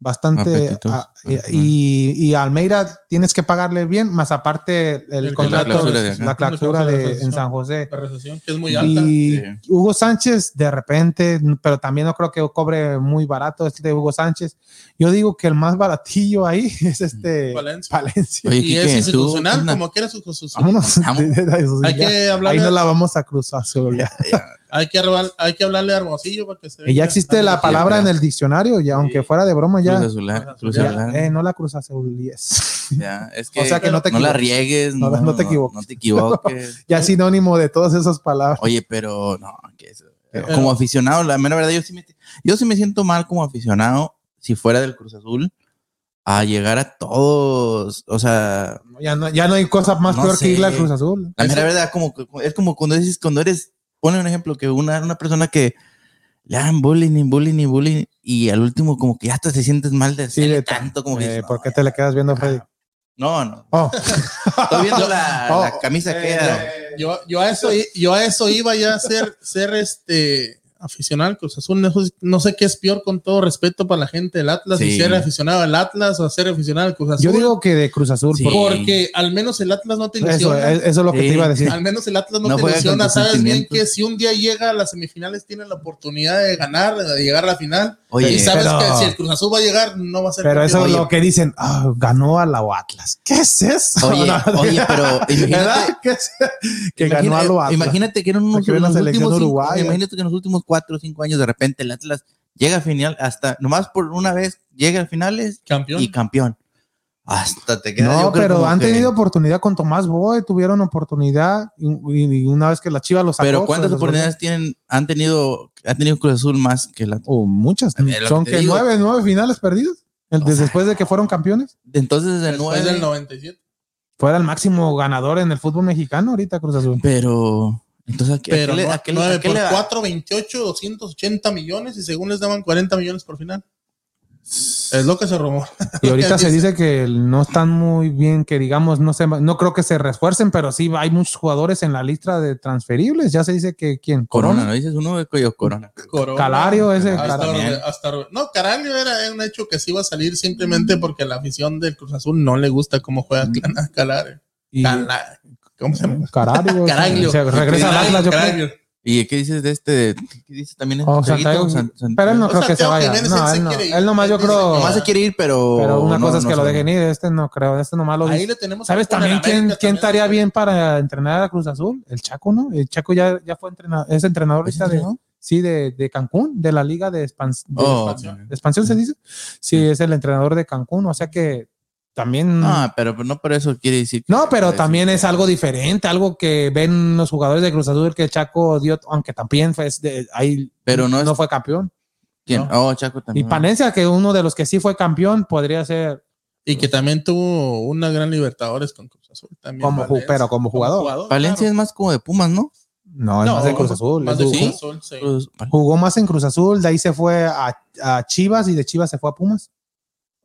bastante. Apetitoso. ah, y, y- y a Almeida tienes que pagarle bien, más aparte el, El- contrato, la clausura de la clausura de, en San José. La recesión, que es muy alta. Y Sí. Hugo Sánchez, de repente, pero también no creo que cobre muy barato este de Hugo Sánchez. Yo digo que el más baratillo ahí es este Valencia. Valencia. Oye, y Quique, es institucional, como quiera su, su- su- Vámonos. Vamos. Hay Ya. que Ahí hablarle, no la vamos a cruzar. Zulia. Hay que hablar- hay que hablarle a Hermosillo para que se Y ya existe la palabra en el diccionario, ya aunque fuera de broma, ya. Cruz Azular, Cruz ya, Azular. eh, no la Cruz Azulies. Ya, es que, O sea que no te la equivoques. riegues, No, no, no te equivoques. No, te equivoques. Ya es sinónimo de todas esas palabras. Oye, pero no, que eso- Pero- como aficionado, la mera verdad, yo sí, me, yo sí me siento mal como aficionado si fuera del Cruz Azul a llegar a todos, o sea, Ya no, ya no hay cosa más No peor sé. que irle a Cruz Azul. la mera verdad como es como cuando dices cuando eres pone un ejemplo que una, una persona que le dan bullying y bullying y bullying y al último como que ya hasta te sientes mal de hacerle tanto como que Eh, dices, ¿Por no, qué te le quedas viendo a Freddy? no, no, Oh, estoy viendo la, Oh, la camisa que eh, era. Yo, yo, a eso, yo a eso iba ya a ser, ser este aficionado al Cruz Azul. No, sé- no sé qué es peor con todo respeto para la gente del Atlas, Sí. si ser aficionado al Atlas o ser aficionado al Cruz Azul. yo digo que de Cruz Azul. Sí. porque- al menos el Atlas no te eso, ilusiona. es- eso es lo que Sí. te iba a decir. Al menos el Atlas no, No te ilusiona. Sabes bien que si un día llega a las semifinales, tiene la oportunidad de ganar, de llegar a la final. Oye, y sabes pero- que si el Cruz Azul va a llegar, no va a ser Pero eso es Oye. lo que dicen. "Ah, ganó a la Atlas. ¿Qué es eso? Oye, oye, pero imagínate, ¿Verdad? ¿Qué es- que ganó a lo Atlas. Imagínate que eran unos la los últimos imagínate que en los últimos cuatro o cinco años de repente el Atlas llega a final, hasta nomás por una vez llega a finales campeón. y campeón. Hasta te queda. No, pero han que- tenido oportunidad con Tomás Boy, tuvieron oportunidad y, y una vez que la Chiva los sacó. Pero ¿cuántas pues, oportunidades tienen, han tenido, ha tenido Cruz Azul más que la Oh, muchas. Lo Son que te que digo. nueve, nueve finales perdidas. O desde después de que fueron campeones. Entonces de Después nueve, del 97. Fuera el máximo ganador en el fútbol mexicano ahorita Cruz Azul. pero entonces ¿a qué, a Pero qué le- no- a qué le- 9 a qué por le da? 4, 28, 280 millones y según les daban 40 millones por final. Es lo que se rumora. Y ahorita se dice que no están muy bien, que digamos, no sé, no creo que se refuercen, pero sí hay muchos jugadores en la lista de transferibles. Ya se dice que quién, Corona, Corona. ¿no dices uno de Coyo Corona? Corona. Calario, ese, Hasta, También. hasta- no, Caraglio era un hecho que sí iba a salir simplemente porque la afición del Cruz Azul no le gusta cómo juega Clan- Calario. Y Cala- ¿Cómo se llama? Caraglio. Caraglio. se regresa al Atlas, yo creo. Caraglio. ¿Y qué dices de este? ¿Qué dices también? Oh, Santiago? San- San- pero él no creo que se vaya. Jiménez, No, él no. quiere ir. él nomás yo creo. Nomás se quiere ir, pero. Pero una no- cosa es no que lo dejen ir, este no creo, este nomás lo Ahí le tenemos ¿Sabes también quién, América quién también. estaría bien para entrenar a Cruz Azul? El Chaco, ¿no? El Chaco ya, ya fue entrenador, es entrenador ¿Es ahorita de, sí, de, de Cancún, de la liga de, expans- de Oh, expansión. de expansión, se dice. Sí, es el entrenador de Cancún, o sea que también... No, pero no por eso quiere decir. que- No, pero también es algo diferente, algo que ven los jugadores de Cruz Azul que Chaco dio, aunque también fue de, ahí Pero no es- fue campeón. ¿Quién? No. Oh, Chaco Y también. Palencia, que uno de los que sí fue campeón, podría ser Y que también tuvo una gran Libertadores con Cruz Azul. También como, Valencia. pero como jugador. Valencia es más como de Pumas, ¿no? No, es No, más de Cruz Azul. Azul, sí. Jugó más en Cruz Azul, de ahí se fue a, a Chivas y de Chivas se fue a Pumas.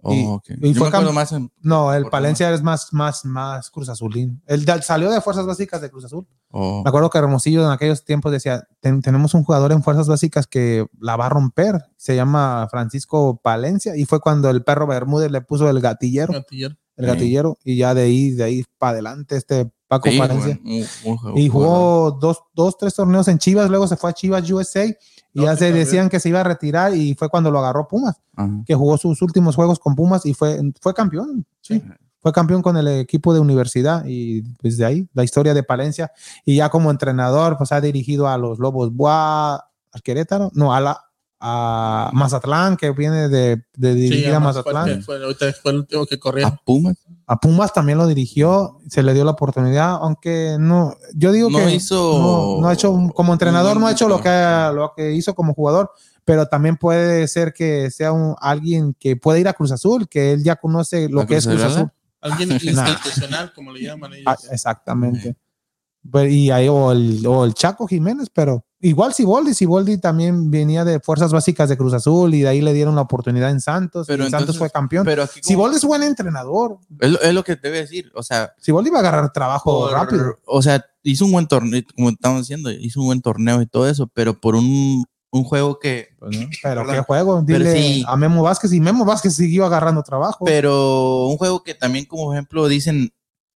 Oh, Y- ok. y Yo fue me más en. No, el Por Palencia es más, más, más Cruz Azulín. Él salió de Fuerzas Básicas de Cruz Azul. oh, Me acuerdo que Hermosillo en aquellos tiempos decía, "Ten- tenemos un jugador en Fuerzas Básicas que la va a romper. Se llama Francisco Palencia y fue cuando el perro Bermúdez le puso el gatillero, Gatillero. el Sí. gatillero y ya de ahí, de ahí para adelante este Paco sí, Palencia. bueno, un- un- Y jugó dos, dos, tres torneos en Chivas, luego se fue a Chivas USA y ya se decían que se iba a retirar y fue cuando lo agarró Pumas, Ajá. que jugó sus últimos juegos con Pumas y fue, fue campeón. Sí, fue campeón con el equipo de universidad y desde ahí la historia de Palencia y ya como entrenador pues ha dirigido a los Lobos Buá, al Querétaro, no, a la a Mazatlán que viene de, de dirigir Sí, a fue Mazatlán, fue, ahorita fue el último que corrió. A Pumas. A Pumas también lo dirigió, se le dio la oportunidad, aunque no, yo digo No que hizo- no, no ha hecho, como entrenador no ha hecho lo que, lo que hizo como jugador, pero también puede ser que sea un, alguien que puede ir a Cruz Azul, que él ya conoce lo ¿A que es Cruz Azul? Azul. Alguien institucional, como le llaman ellos. Ah, exactamente. Pero- y ahí, o el, o el Chaco Jiménez, pero igual Siboldi, Siboldi también venía de fuerzas básicas de Cruz Azul y de ahí le dieron la oportunidad en Santos. Pero y Santos fue campeón. Pero aquí Siboldi es buen entrenador. es, lo, es lo que te voy a decir. O sea, Siboldi va a agarrar trabajo por- rápido. O sea, hizo un buen torneo, como estamos diciendo, hizo un buen torneo y todo eso, pero por un, un juego que. Pero Perdón. qué juego, Pero dile sí. a Memo Vázquez y Memo Vázquez siguió agarrando trabajo. Pero un juego que también, como ejemplo, dicen.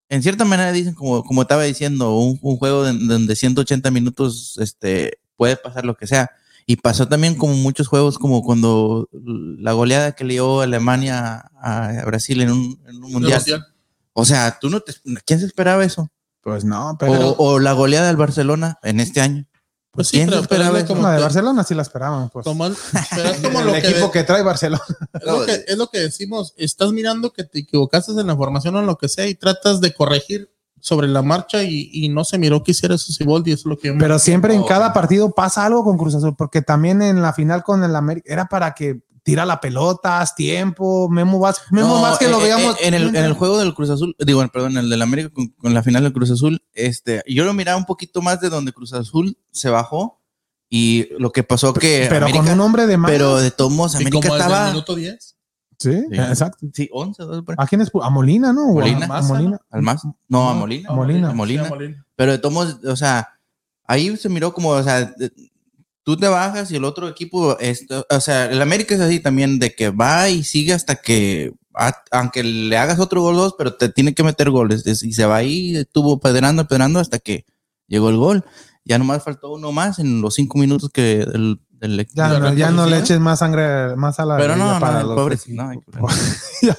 En cierta manera dicen, como, como estaba diciendo, un, un juego de- donde 180 minutos este, puede pasar lo que sea. Y pasó también como muchos juegos, como cuando la goleada que le dio Alemania a, a Brasil en un, en un Del mundial. Mundial. O sea, tú no te, ¿quién se esperaba eso? pues no, O, pero o la goleada del Barcelona en este año. Pues sí, ¿Quién pero, pero esperaba es como, la de Barcelona sí la esperaban. Pues. como pero es como el lo que, equipo que trae Barcelona. es lo que es lo que decimos. Estás mirando que te equivocaste en la formación o en lo que sea y tratas de corregir sobre la marcha y, y no se miró que hiciera eso Siboldi. Eso es lo que yo me- Pero siempre en No, cada partido pasa algo con Cruz Azul, porque también en la final con el América era para que tira la pelota, haz tiempo, Memo Vázquez, Memo No, Vázquez lo eh, veíamos. eh, en el, en el juego del Cruz Azul, digo, perdón, en el del América con, con la final del Cruz Azul, este, yo lo miraba un poquito más de donde Cruz Azul se bajó y lo que pasó que pero América- con un hombre de más. pero de Y América como desde el estaba minuto 10. sí, Sí. exacto. sí, 11, 12 por ahí. ¿A quién es? A Molina, ¿no? Molina. a Molina. al más, no, a Molina, a Molina. a Molina. Sí, a Molina. Pero de todos modos, o sea, ahí se miró como, o sea, tú te bajas y el otro equipo, esto, o sea, el América es así también, de que va y sigue hasta que, a- aunque le hagas otro gol dos, pero te tiene que meter goles. es- Y se va ahí, estuvo pedrando, pedrando hasta que llegó el gol. Ya nomás faltó uno más en los cinco minutos que el, del Ya, de la no, ya no le eches más sangre, más a la Pero no, para no, los pobre, no, hay que- Ya,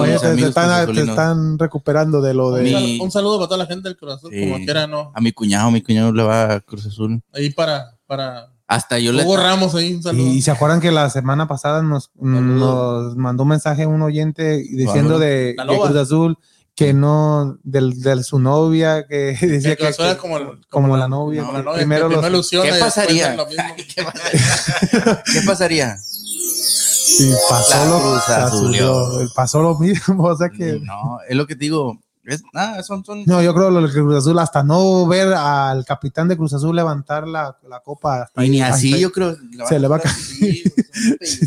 vaya, te, están, te están recuperando de lo de. Mi- un saludo para toda la gente del Cruz Azul, Sí. como quiera, ¿no? A mi cuñado, mi cuñado le va a Cruz Azul. Ahí para, para Hasta yo le... Hugo Ramos ahí, un saludo. Y se acuerdan que la semana pasada nos, nos mandó un mensaje un oyente diciendo Saludos. de, La de. Cruz Azul que no, del, de su novia, que decía Que que, como, el- como la novia. no, la novia, primero los- ¿Qué pasaría? lo. ¿Qué pasaría? ¿Qué pasaría? sí, pasó, La lo, Azulió. azulió, pasó lo mismo. O sea que. No, es lo que te digo. Es, nada, son, son No, yo creo lo que Cruz Azul, hasta no ver al capitán de Cruz Azul levantar la, la copa. hasta y ni así, yo creo. Se le va a caer.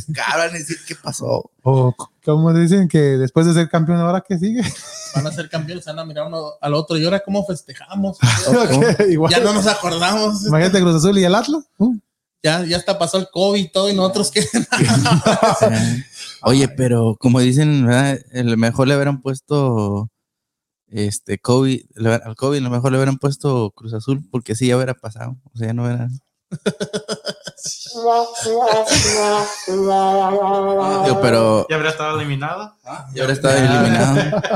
Van a decir qué pasó. O como dicen que después de ser campeón, ahora que sigue. Van a ser campeones, se van a mirar uno al otro. Y ahora, ¿cómo festejamos? Igual. ya no nos acordamos. Imagínate Cruz Azul y el Atlas. Uh, Ya, ya hasta pasó el COVID y todo, y nosotros que. Oye, pero como dicen, ¿verdad? El mejor le hubieran puesto este COVID, le- al COVID, lo mejor le hubieran puesto Cruz Azul, porque sí ya hubiera pasado. O sea, ya no hubiera. Tío, pero ¿Ya habría estado eliminado? ya hubiera estado eliminado.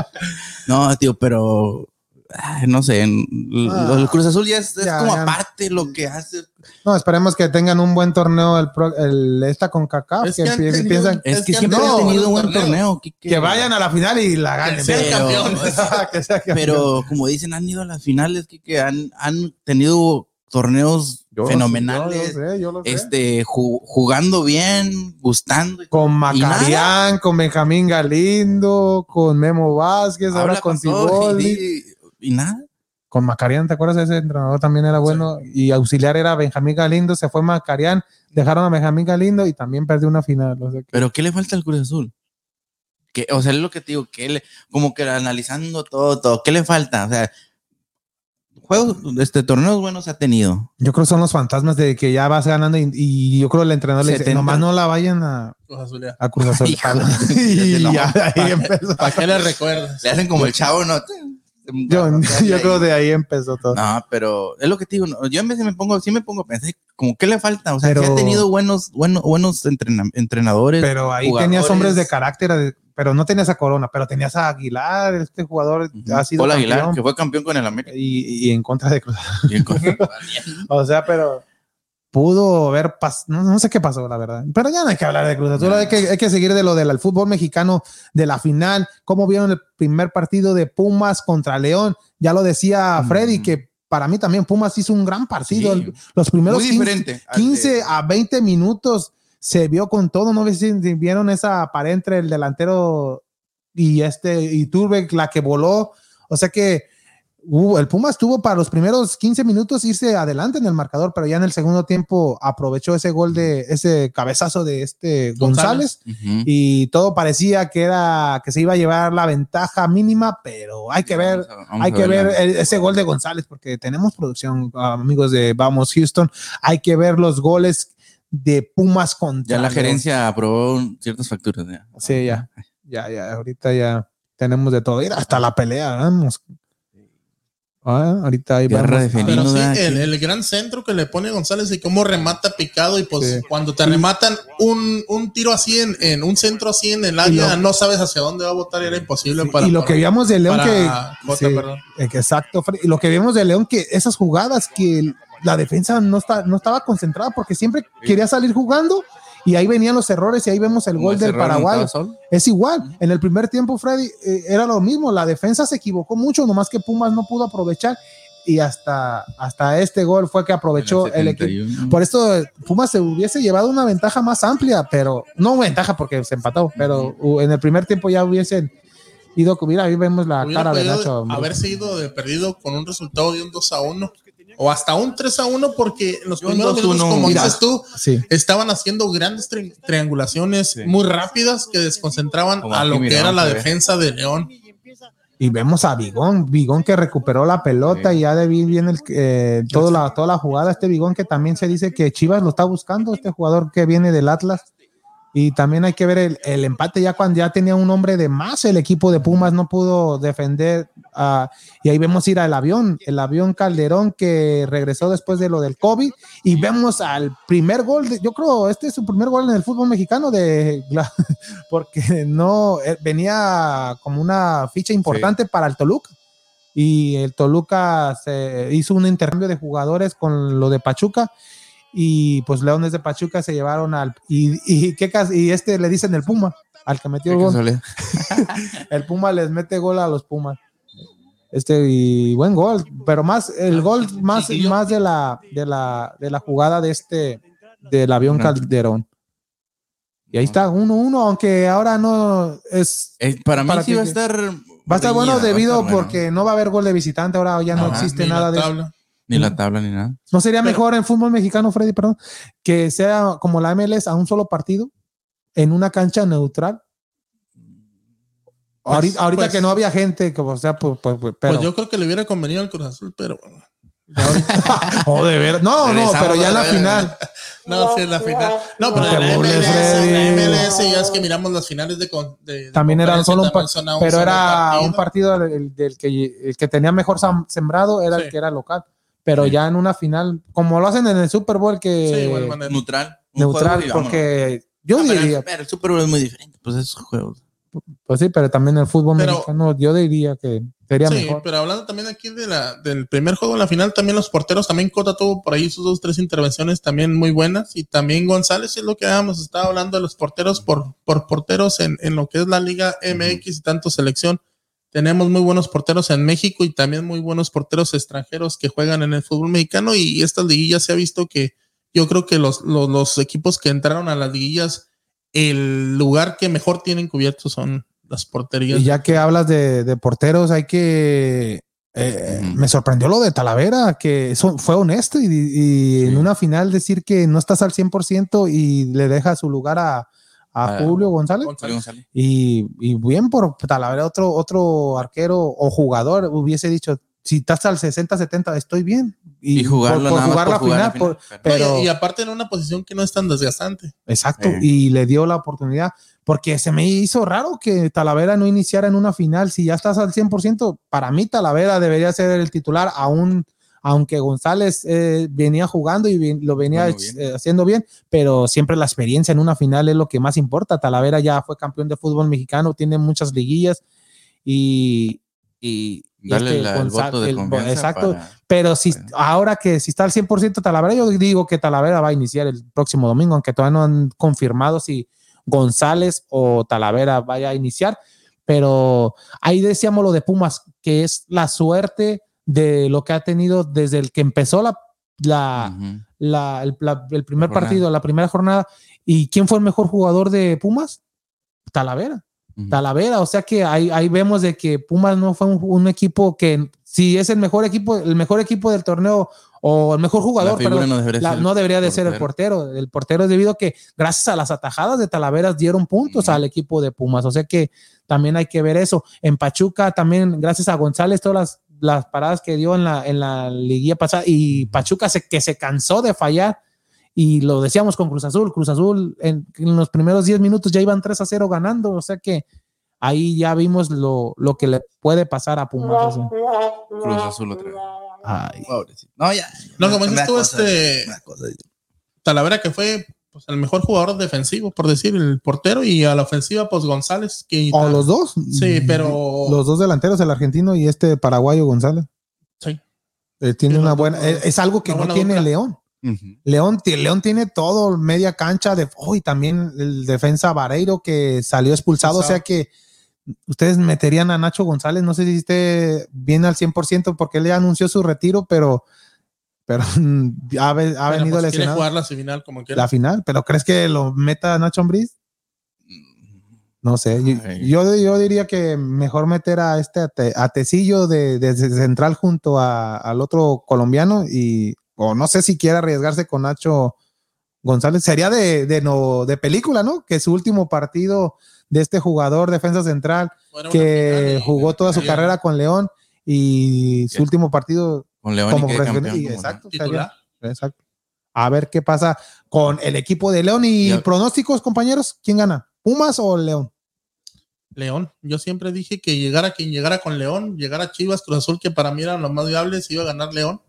No, tío, pero ay, no sé, lo- el Cruz Azul ya es, como ya. aparte lo que hace. No, esperemos que tengan un buen torneo el, pro- el esta con CACAF. Es que, que tenido- piensan Es, que, que siempre han han tenido tenido buen buenos torneo. que, que vayan a la final y la ganen. pero- campeones. que sea campeón. Pero como dicen, han ido a las finales, que, han, han tenido torneos Yo fenomenales, yo lo sé, yo lo sé. este, ju- jugando bien, gustando. con. Macarián, con Benjamín Galindo, con Memo Vázquez, ahora con todos Siboldi. Y, nada. Con Macarián, ¿te acuerdas? Ese entrenador también era bueno. Y auxiliar era Benjamín Galindo, se fue Macarián, dejaron a Benjamín Galindo y también perdió una final. o sea que- Pero ¿qué le falta al Cruz Azul? O sea, es lo que te digo, que le, como que analizando todo, todo, ¿qué le falta? O sea, juegos, este, torneos buenos ha tenido. yo creo que son los fantasmas de que ya vas ganando y, y yo creo que el entrenador le dice, 70. nomás no la vayan a, Cruz Azul, ya. a Cruz Azul. Hijo, y ya ahí empezó. ¿Para qué le recuerdas? Le hacen como el chavo, ¿no? Yo, yo creo de ahí empezó todo. No, pero es lo que te digo. no, Yo en vez de me pongo, sí me pongo a pensar, como qué le falta. O sea, Pero- que ha tenido buenos, buenos, buenos entrena- entrenadores. Pero ahí jugadores. tenías hombres de carácter, de- pero no tenías a Corona, pero tenías a Aguilar, este jugador Ujú. ha sido Paul Aguilar, que fue campeón con el América. y, y en contra de Cruz. Y en con- O sea, pero pudo haber no, no, sé qué pasó, la verdad. Pero ya no hay que hablar de Cruz Azul, hay, que, hay que seguir de lo del fútbol mexicano, de la final, cómo vieron el primer partido de Pumas contra León. Ya lo decía Freddy, que para mí también Pumas hizo un gran partido. Sí. Los primeros Muy 15, diferente al 15 de- a 20 minutos se vio con todo. No sé si si vieron esa pared entre el delantero y este y Turbe, la que voló. O sea que hubo- el Pumas tuvo para los primeros 15 minutos irse adelante en el marcador, pero ya en el segundo tiempo aprovechó ese gol de ese cabezazo de este González, y todo parecía que era que se iba a llevar la ventaja mínima, pero hay que ver Vamos hay que ver el- ese gol de González porque tenemos producción, amigos de Vamos Houston. Hay que ver los goles de Pumas contra. Ya la gerencia aprobó ciertas facturas. ya. Sí, ya, ya, ya. Ahorita ya tenemos de todo. Ir hasta la pelea, vamos. Ah, ahorita vamos. de Pero sí, el, el gran centro que le pone González y cómo remata picado y pues Sí. cuando te rematan un, un tiro así en, en un centro así en el área, lo- no sabes hacia dónde va a botar, era imposible para y lo que veíamos de León para que Jota, sí, perdón. eh, que exacto y lo que vimos de León que esas jugadas que la defensa no está no estaba concentrada porque siempre quería salir jugando y ahí venían los errores y ahí vemos el gol del Paraguay. Es igual. En el primer tiempo Freddy eh, era lo mismo. La defensa se equivocó mucho nomás que Pumas no pudo aprovechar. Y hasta hasta este gol fue que aprovechó el equipo. 71. por esto Pumas se hubiese llevado una ventaja más amplia, pero no ventaja porque se empató, pero uh, en el primer tiempo ya hubiesen ido, mira, ahí vemos la Hubiera cara de Nacho. haberse ido de perdido con un resultado de un 2 a 1 o hasta un 3 a 1 porque en los Yo primeros 2-1, minutos, como mira. dices tú, Sí, estaban haciendo grandes tri- triangulaciones Sí. muy rápidas que desconcentraban Como a lo que era la ver. defensa de León. y vemos a Bigón, Bigón que recuperó la pelota Sí. y ya de bien el, eh, todo la, toda la jugada, este Bigón que también se dice que Chivas lo está buscando, este jugador que viene del Atlas. Y también hay que ver el, el empate ya cuando ya tenía un hombre de más, el equipo de Pumas no pudo defender. ah, y ahí vemos ir al avión, el avión Calderón que regresó después de lo del COVID. Y vemos al primer gol, de- yo creo este es su primer gol en el fútbol mexicano, de, porque no eh, venía como una ficha importante para el Toluca. Y el Toluca se hizo un intercambio de jugadores con lo de Pachuca y pues Leones de Pachuca se llevaron al y, y, ¿qué y este le dicen el Puma al que metió el gol. El Puma les mete gol a los Pumas. Este y buen gol, pero más el gol más, más de la de la de la jugada de este del avión. Calderón. Y ahí está 1-1, aunque ahora no es Eh, para mí Para sí que- va a estar. va a estar bueno debido estar bueno. porque no va a haber gol de visitante, ahora ya no Ajá, existe nada de tabla. Ni la tabla ni nada. ¿No sería Pero- mejor en fútbol mexicano, Freddy, perdón, que sea como la MLS a un solo partido en una cancha neutral? Pues- ahorita ahorita pues- que no había gente, que, o sea, pues, pues, pues, pero. Pues yo creo que le hubiera convenido al Cruz Azul, pero Oh, de ver- No, no, pero ya en la final. no, sí es la final. No, pero en la MLS, Freddy. en la MLS ya es que miramos las finales de, con- de- de También era conferencia, solo un par- un pero era un partido del, del que, el que tenía mejor sembrado, era el que era local. Pero Sí. ya en una final, como lo hacen en el Super Bowl, que Sí. Neutral. neutral, juego porque yo Ah, pero el- diría, pero el Super Bowl es muy diferente. Pues esos juegos. pues sí, pero también el fútbol Pero- mexicano, yo diría que sería Sí, mejor. pero hablando también aquí de la, del primer juego en la final, también los porteros, también Cota tuvo por ahí sus dos, tres intervenciones también muy buenas. Y también González es lo que habíamos estado hablando de los porteros por, por porteros en, en lo que es la Liga MX y tanto selección. Tenemos muy buenos porteros en México y también muy buenos porteros extranjeros que juegan en el fútbol mexicano. Y estas liguillas se ha visto que yo creo que los, los, los equipos que entraron a las liguillas, el lugar que mejor tienen cubierto son las porterías. Y ya que hablas de, de porteros, hay que. eh. Me sorprendió lo de Talavera, que eso fue honesto y, y en una final decir que no estás al 100% y le deja su lugar a, a Ah. Julio González. González. Y, y bien por Talavera, otro, otro arquero o jugador hubiese dicho: si estás al 60-70, estoy bien. Y jugarlo por, por nada más jugar por la jugar la final, por- y- pero- y, aparte en una posición que no es tan desgastante. Exacto, Eh. y le dio la oportunidad, porque se me hizo raro que Talavera no iniciara en una final. Si ya estás al 100%, para mí Talavera debería ser el titular, aún, aunque González eh, venía jugando y bien- lo venía Bueno, bien. eh, haciendo bien, pero siempre la experiencia en una final es lo que más importa. Talavera ya fue campeón de fútbol mexicano, tiene muchas liguillas y, y, este, la- el voto de el- confianza. exacto. para- Pero si ahora que si está al 100% Talavera, yo digo que Talavera va a iniciar el próximo domingo, aunque todavía no han confirmado si González o Talavera vaya a iniciar. Pero ahí decíamos lo de Pumas, que es la suerte de lo que ha tenido desde el que empezó la, la, la- el, la- el primer partido, la primera jornada. ¿Y quién fue el mejor jugador de Pumas? Talavera. Talavera, o sea que ahí, ahí vemos de que Pumas no fue un, un equipo que si es el mejor equipo, el mejor equipo del torneo o el mejor jugador, perdón, no debería la- ser el no debería de ser el portero. El portero es debido a que gracias a las atajadas de Talaveras dieron puntos al equipo de Pumas. O sea que también hay que ver eso. En Pachuca también, gracias a González, todas las, las paradas que dio en la, en la liguilla pasada y Pachuca se, que se cansó de fallar. Y lo decíamos con Cruz Azul. Cruz Azul en, en los primeros 10 minutos ya iban 3 a 0 ganando. O sea que ahí ya vimos lo, lo que le puede pasar a Pumas. Cruz Azul otra vez. Ay. Pobrecito. No, ya. No, como dices tú, este-. Talavera que fue pues, el mejor jugador defensivo, por decir, el portero, y a la ofensiva, pues González, que O los dos. Sí, pero- Los dos delanteros, el argentino y este paraguayo González. Sí. Eh, tiene Sí, una buena. dos- Es, es algo que no tiene dupla. León. Ujú. León, ti- León tiene todo, media cancha de. hoy también el defensa Vareiro que salió expulsado. O sea que ustedes meterían a Nacho González. No sé si esté bien al 100% porque él ya anunció su retiro, pero, pero ha, ha Pero, venido pues, quiere lesionado. jugar la semifinal como quiera. La final, pero ¿crees que lo meta Nacho Ambriz? No sé, yo, yo, yo diría que mejor meter a este a, Te- a Tecillo de, de central junto a- al otro colombiano y o no sé si quiere arriesgarse con Nacho González. Sería de, de, no, de película, ¿no? Que su último partido de este jugador defensa central que final jugó toda su carrera con León y su último partido Con León como y campeón. exacto, Titular. sería- exacto. A ver qué pasa con el equipo de León y Ya. pronósticos, compañeros. ¿Quién gana? ¿Pumas o León? León. Yo siempre dije que llegara quien llegara con León, llegara Chivas, Cruz Azul, que para mí eran los más viables, iba a ganar León.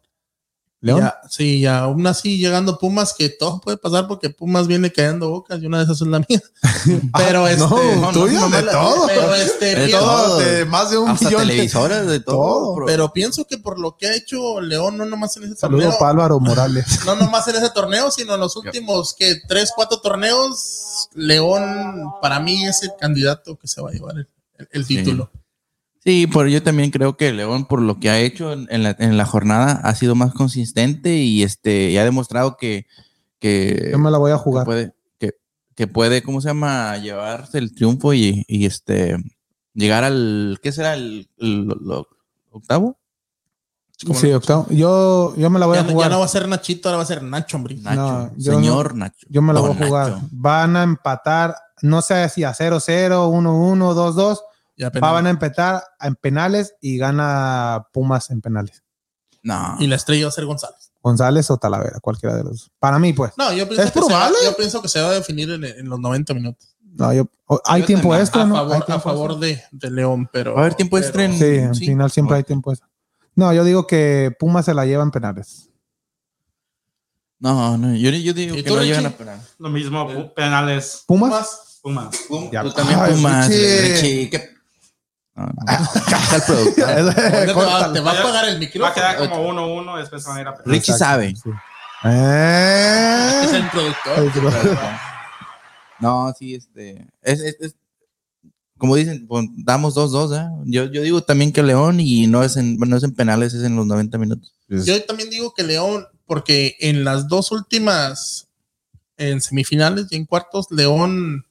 León. Ya, sí, y aún así llegando Pumas, que todo puede pasar porque Pumas viene cayendo bocas y una de esas es la mía. Pero este. no, tuyo no, de todo. Pero este. De pienso- todo. de más de un Hasta millón. de- televisoras, de todo. Pero pienso que por lo que ha hecho León, no nomás en ese Saludo torneo, para Álvaro Morales. no nomás en ese torneo, sino en los últimos que tres, cuatro torneos, León para mí es el candidato que se va a llevar el, el- el Sí. título. Sí, por yo también creo que León, por lo que ha hecho en, en la, en la jornada, ha sido más consistente y este y ha demostrado que, que, Yo me la voy a que jugar. puede, que, que puede, ¿cómo se llama? Llevarse el triunfo y, y, este llegar al, ¿qué será? El, el- lo- octavo? Sí, no. octavo. Yo, yo me la voy Ya, a no- ya jugar. no va a ser Nachito, ahora va a ser Nacho, hombre. Nacho, No, señor Nacho. Yo me la voy a jugar. Nacho. Van a empatar, no sé si a 0-0, 1-1, 2-2. Ya. Van a empatar en penales y gana Pumas en penales. No. Y la estrella va a ser González. González o Talavera, cualquiera de los dos. Para mí, pues. No, yo pienso, ¿Es que se va, yo pienso que se va a definir en, en los 90 minutos. No, yo, hay Yo tiempo extra, a ¿no? A favor de, de León, pero. Va a haber tiempo extra en- Sí, al Sí. final siempre hay tiempo extra. No, yo digo que Pumas se la lleva en penales. No, no, yo, yo digo ¿Y que no llegan a penal. Lo mismo, pu- penales, ¿Pumas? Pumas. Pumas. Ya. Tú también Ay, Pumas, Richie. Richie. ¿qué? No, el productor. Ahorita te, va, Córtalo. te va a pagar el Va a micrófono. quedar como 1-1, después van a ir a. Richie sabe. Sí. Eh. Es el productor. No, sí, este. Es, es- es- como dicen, pues, damos 2-2, ¿eh? Yo, yo digo también que León y no es, en, no es en penales, es en los 90 minutos. Yo también digo que León, porque en las dos últimas, en semifinales y en cuartos, León,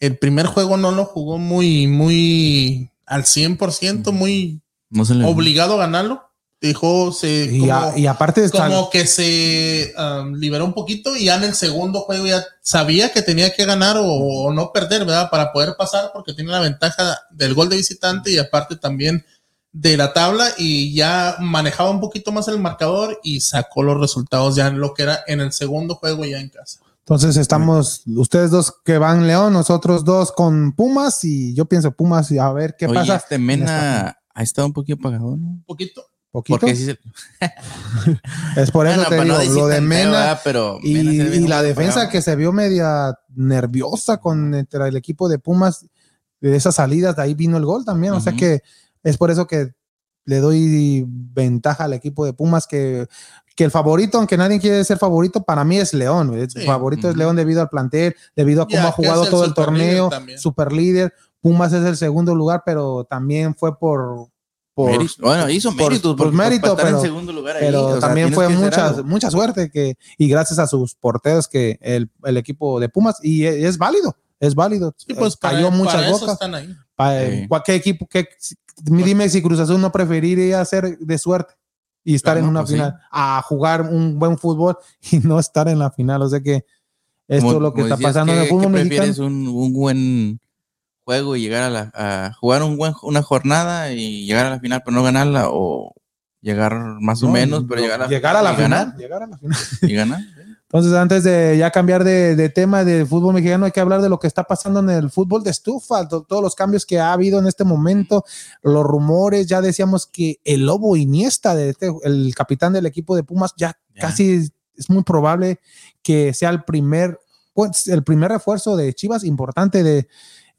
el primer juego no lo jugó muy, muy al 100%, muy No se le. obligado a ganarlo. Dejó, se, Y, como, a- y aparte, como que se um, liberó un poquito y ya en el segundo juego ya sabía que tenía que ganar o, o no perder, ¿verdad? Para poder pasar porque tiene la ventaja del gol de visitante y aparte también de la tabla y ya manejaba un poquito más el marcador y sacó los resultados ya en lo que era en el segundo juego ya en casa. Entonces estamos ustedes dos que van León, nosotros dos con Pumas y yo pienso Pumas y a ver qué Oye, pasa. este Mena ha estado un poquito apagado, ¿no? Un poquito. Poquito. Porque sí se- es por eso te no digo, lo de Mena ¿verdad? pero y, Mena la defensa apagado. que se vio media nerviosa con entre el equipo de Pumas de esas salidas, de ahí vino el gol también, o sea que es por eso que le doy ventaja al equipo de Pumas que, que el favorito, aunque nadie quiere ser favorito, para mí es León. El Sí. favorito es. León debido al plantel, debido a cómo Ya, ha jugado todo el torneo, super líder. Pumas es el segundo lugar, pero también fue por... por Mérito. Bueno, hizo por- méritos por mérito, pero- en segundo lugar ahí, pero o sea, también fue hacer mucha, mucha suerte que, y gracias a sus porteros que el, el equipo de Pumas, y es, es válido, es válido. Sí, pues para, cayó muchas para eso bocas. están ahí. Pa- Sí. Cualquier equipo que dime si Cruz Azul no preferiría ser de suerte y estar Claro, en una pues sí. final a jugar un buen fútbol y no estar en la final. O sea que esto Como- es lo que está pasando en ¿qué- el fútbol prefieres un, un buen juego y llegar a, la, a jugar un buen, una jornada y llegar a la final pero no ganarla o llegar más o No, menos pero no, llegar a la llegar a la y final. ganar llegar a la final. y ganar Entonces, antes de ya cambiar de, de tema de fútbol mexicano, hay que hablar de lo que está pasando en el fútbol de estufa, to- todos los cambios que ha habido en este momento, los rumores, ya decíamos que el Lobo Iniesta, de este- el capitán del equipo de Pumas, ya, Ya. casi es muy probable que sea el primer, pues, el primer refuerzo de Chivas importante de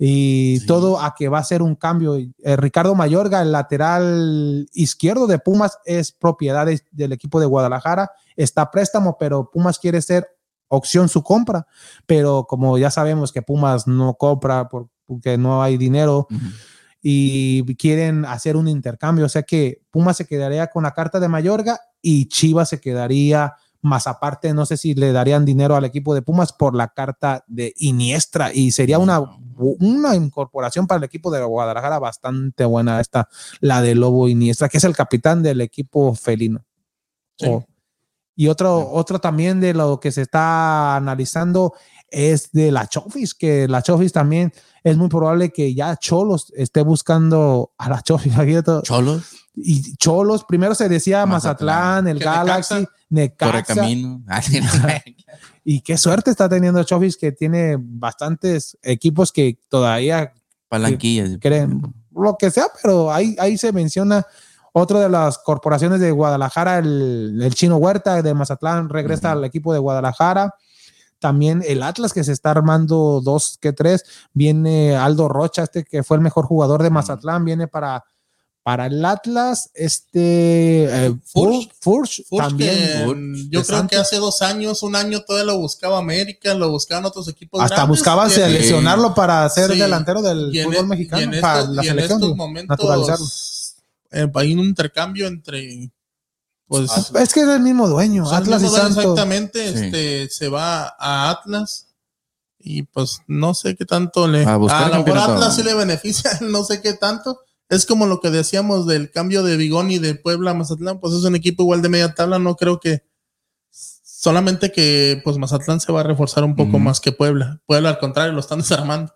y Sí. todo a que va a ser un cambio. Eh, Ricardo Mayorga, el lateral izquierdo de Pumas, es propiedad de- del equipo de Guadalajara está a préstamo, pero Pumas quiere ser opción su compra, pero como ya sabemos que Pumas no compra por- porque no hay dinero y quieren hacer un intercambio, o sea que Pumas se quedaría con la carta de Mayorga y Chivas se quedaría más aparte, no sé si le darían dinero al equipo de Pumas por la carta de Iniestra y sería una, una incorporación para el equipo de Guadalajara bastante buena esta, la de Lobo Iniestra, que es el capitán del equipo felino. Sí. Oh. Y otro, otro también de lo que se está analizando es de la Chofis, que la Chofis también es muy probable que ya Cholos esté buscando a la Chofis. cholos Y Cholos, primero se decía Mazatlán, Mazatlán. el Galaxy, Necaxa. camino Y qué suerte está teniendo Chofis, que tiene bastantes equipos que todavía palanquillas creen lo que sea, pero ahí, ahí se menciona otro de las corporaciones de Guadalajara, el, el Chino Huerta de Mazatlán regresa al equipo de Guadalajara. También el Atlas que se está armando dos que tres. Viene Aldo Rocha, este que fue el mejor jugador de Mazatlán, viene para, para el Atlas. Este eh, Furch. Furch, Furch, también. que, Furch, yo creo Santos. que hace dos años, un año todavía lo buscaba América, lo buscaban otros equipos. Hasta grandes, buscaban y en- seleccionarlo para ser Sí. delantero del y en fútbol e- mexicano, y en para estos- la y en selección. estos digo, momentos, naturalizarlo. eh, hay un intercambio entre pues Es que es el mismo dueño, son Atlas y dos Santos. exactamente Sí. este se va a Atlas y pues no sé qué tanto le A buscar a lo mejor. Atlas sí le beneficia no sé qué tanto es como lo que decíamos del cambio de Bigoni de Puebla a Mazatlán pues es un equipo igual de media tabla no creo que solamente que pues Mazatlán se va a reforzar un poco más que Puebla. Puebla al contrario lo están desarmando.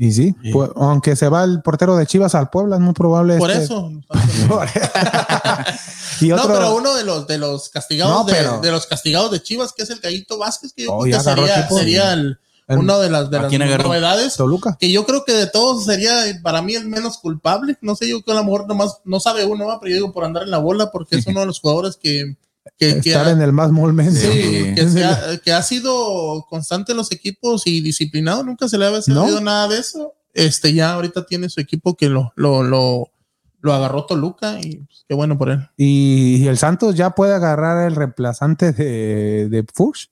Y sí, Sí. pues, aunque se va el portero de Chivas al Puebla, es muy probable. por este- eso. Y otro, No, pero uno de los de los castigados No, de, pero- de los castigados de Chivas, que es el Gallito Vázquez, que yo Oh, creo que sería, sería el, en una de las de ¿A las novedades. Toluca. Que yo creo que de todos sería para mí el menos culpable. No sé, yo que a lo mejor nomás no sabe uno, pero yo digo por andar en la bola, porque es uno de los jugadores que, que, que Estar ha, en el más molmente. sí, que, se ha, que ha sido constante en los equipos y disciplinado. Nunca se le había No. sabido nada de eso. Este ya ahorita tiene su equipo que lo, lo, lo, lo agarró Toluca y pues, qué bueno por él. Y, y el Santos ya puede agarrar el reemplazante de, de Furch.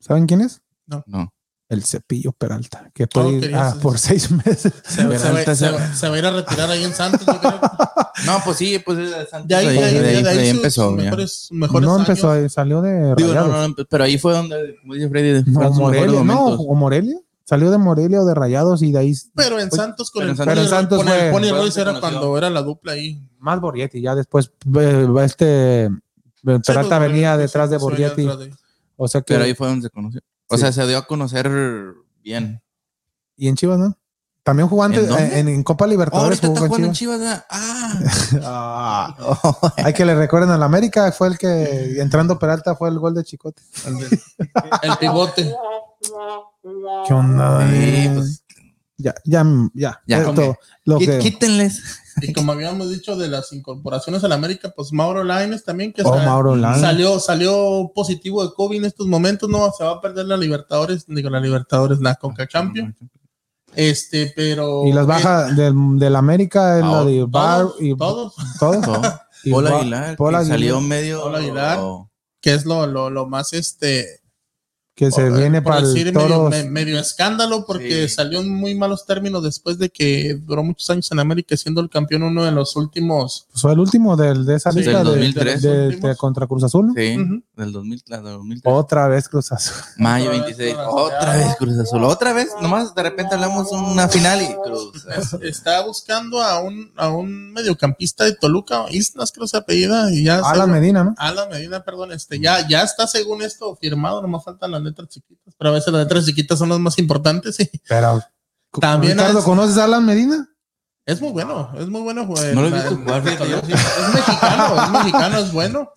¿Saben quién es? no El Cepillo Peralta, que puede ir ah, por seis meses. Se, va- se va, Peralta se se- va- se va a ir a retirar ahí en Santos, yo creo. no pues sí pues de Santos, De ahí, de ahí, de ahí- empezó ya. mejores, mejores no años. empezó, ahí, salió de Digo, no, Rayados. no, no, pero ahí fue donde, como dice Freddy, o fueron sus mejores Morelia, no, o Morelia. Salió de Morelia o de Rayados y de ahí Pero en Santos con pero el en Pony, Santos- con el Pony Royce era cuando era la dupla ahí. más Borghetti. Ya después eh, este eh, Peralta Sí, pues, venía detrás de Borghetti. O sea que. pero ahí fue donde se conoció o Sí. sea se dio a conocer bien Y en Chivas, ¿no? También jugó antes ¿En dónde? en, en Copa Oh, Libertadores. ahorita está jugó jugando en Chivas ah Chivas. Ah, hay que le recuerden al América. Fue el que entrando Peralta fue el gol de Chicote. El pivote. ¿Qué onda? Sí, eh? pues, Ya, ya, ya. Ya, Esto, ok. lo Quí- que, quítenles Y como habíamos dicho de las incorporaciones al América, pues Mauro Laines también, que oh, salió, salió positivo de COVID en estos momentos, no se va a perder la Libertadores, digo la Libertadores, la Conca Champions. Este, pero. Y las bajas del, del América es la de eh, Bar todos, y todos, todo. Todo. Y Paul Aguilar, Paul Aguilar. salió medio. Paul Aguilar. que es lo, lo, lo más este. Que se por- viene por para el decir, Toros. medio, me- medio escándalo porque Sí. salió en muy malos términos después de que duró muchos años en América siendo el campeón uno de los últimos. Fue el último del, de esa Sí, lista del de, 2003. de- de de contra Cruz Azul. ¿no? Sí, Ujú. del 2000, la de 2003. Otra vez Cruz Azul. Mayo Otra vez 26. Cruz Azul. Otra vez Cruz Azul. Otra vez. Nomás de repente hablamos una final y Cruz Azul. Está buscando a un, a un mediocampista de Toluca, Islas se apellida, y ya. Alan según- Medina, ¿no? Alan Medina, perdón, este, ya, ya está según esto firmado, nomás faltan las letras chiquitas, pero a veces las letras chiquitas son las más importantes y Pero. También Ricardo, es- ¿conoces a Alan Medina? es muy bueno, es muy bueno. jugar. No lo he visto jugar. Es mexicano, es mexicano, es bueno.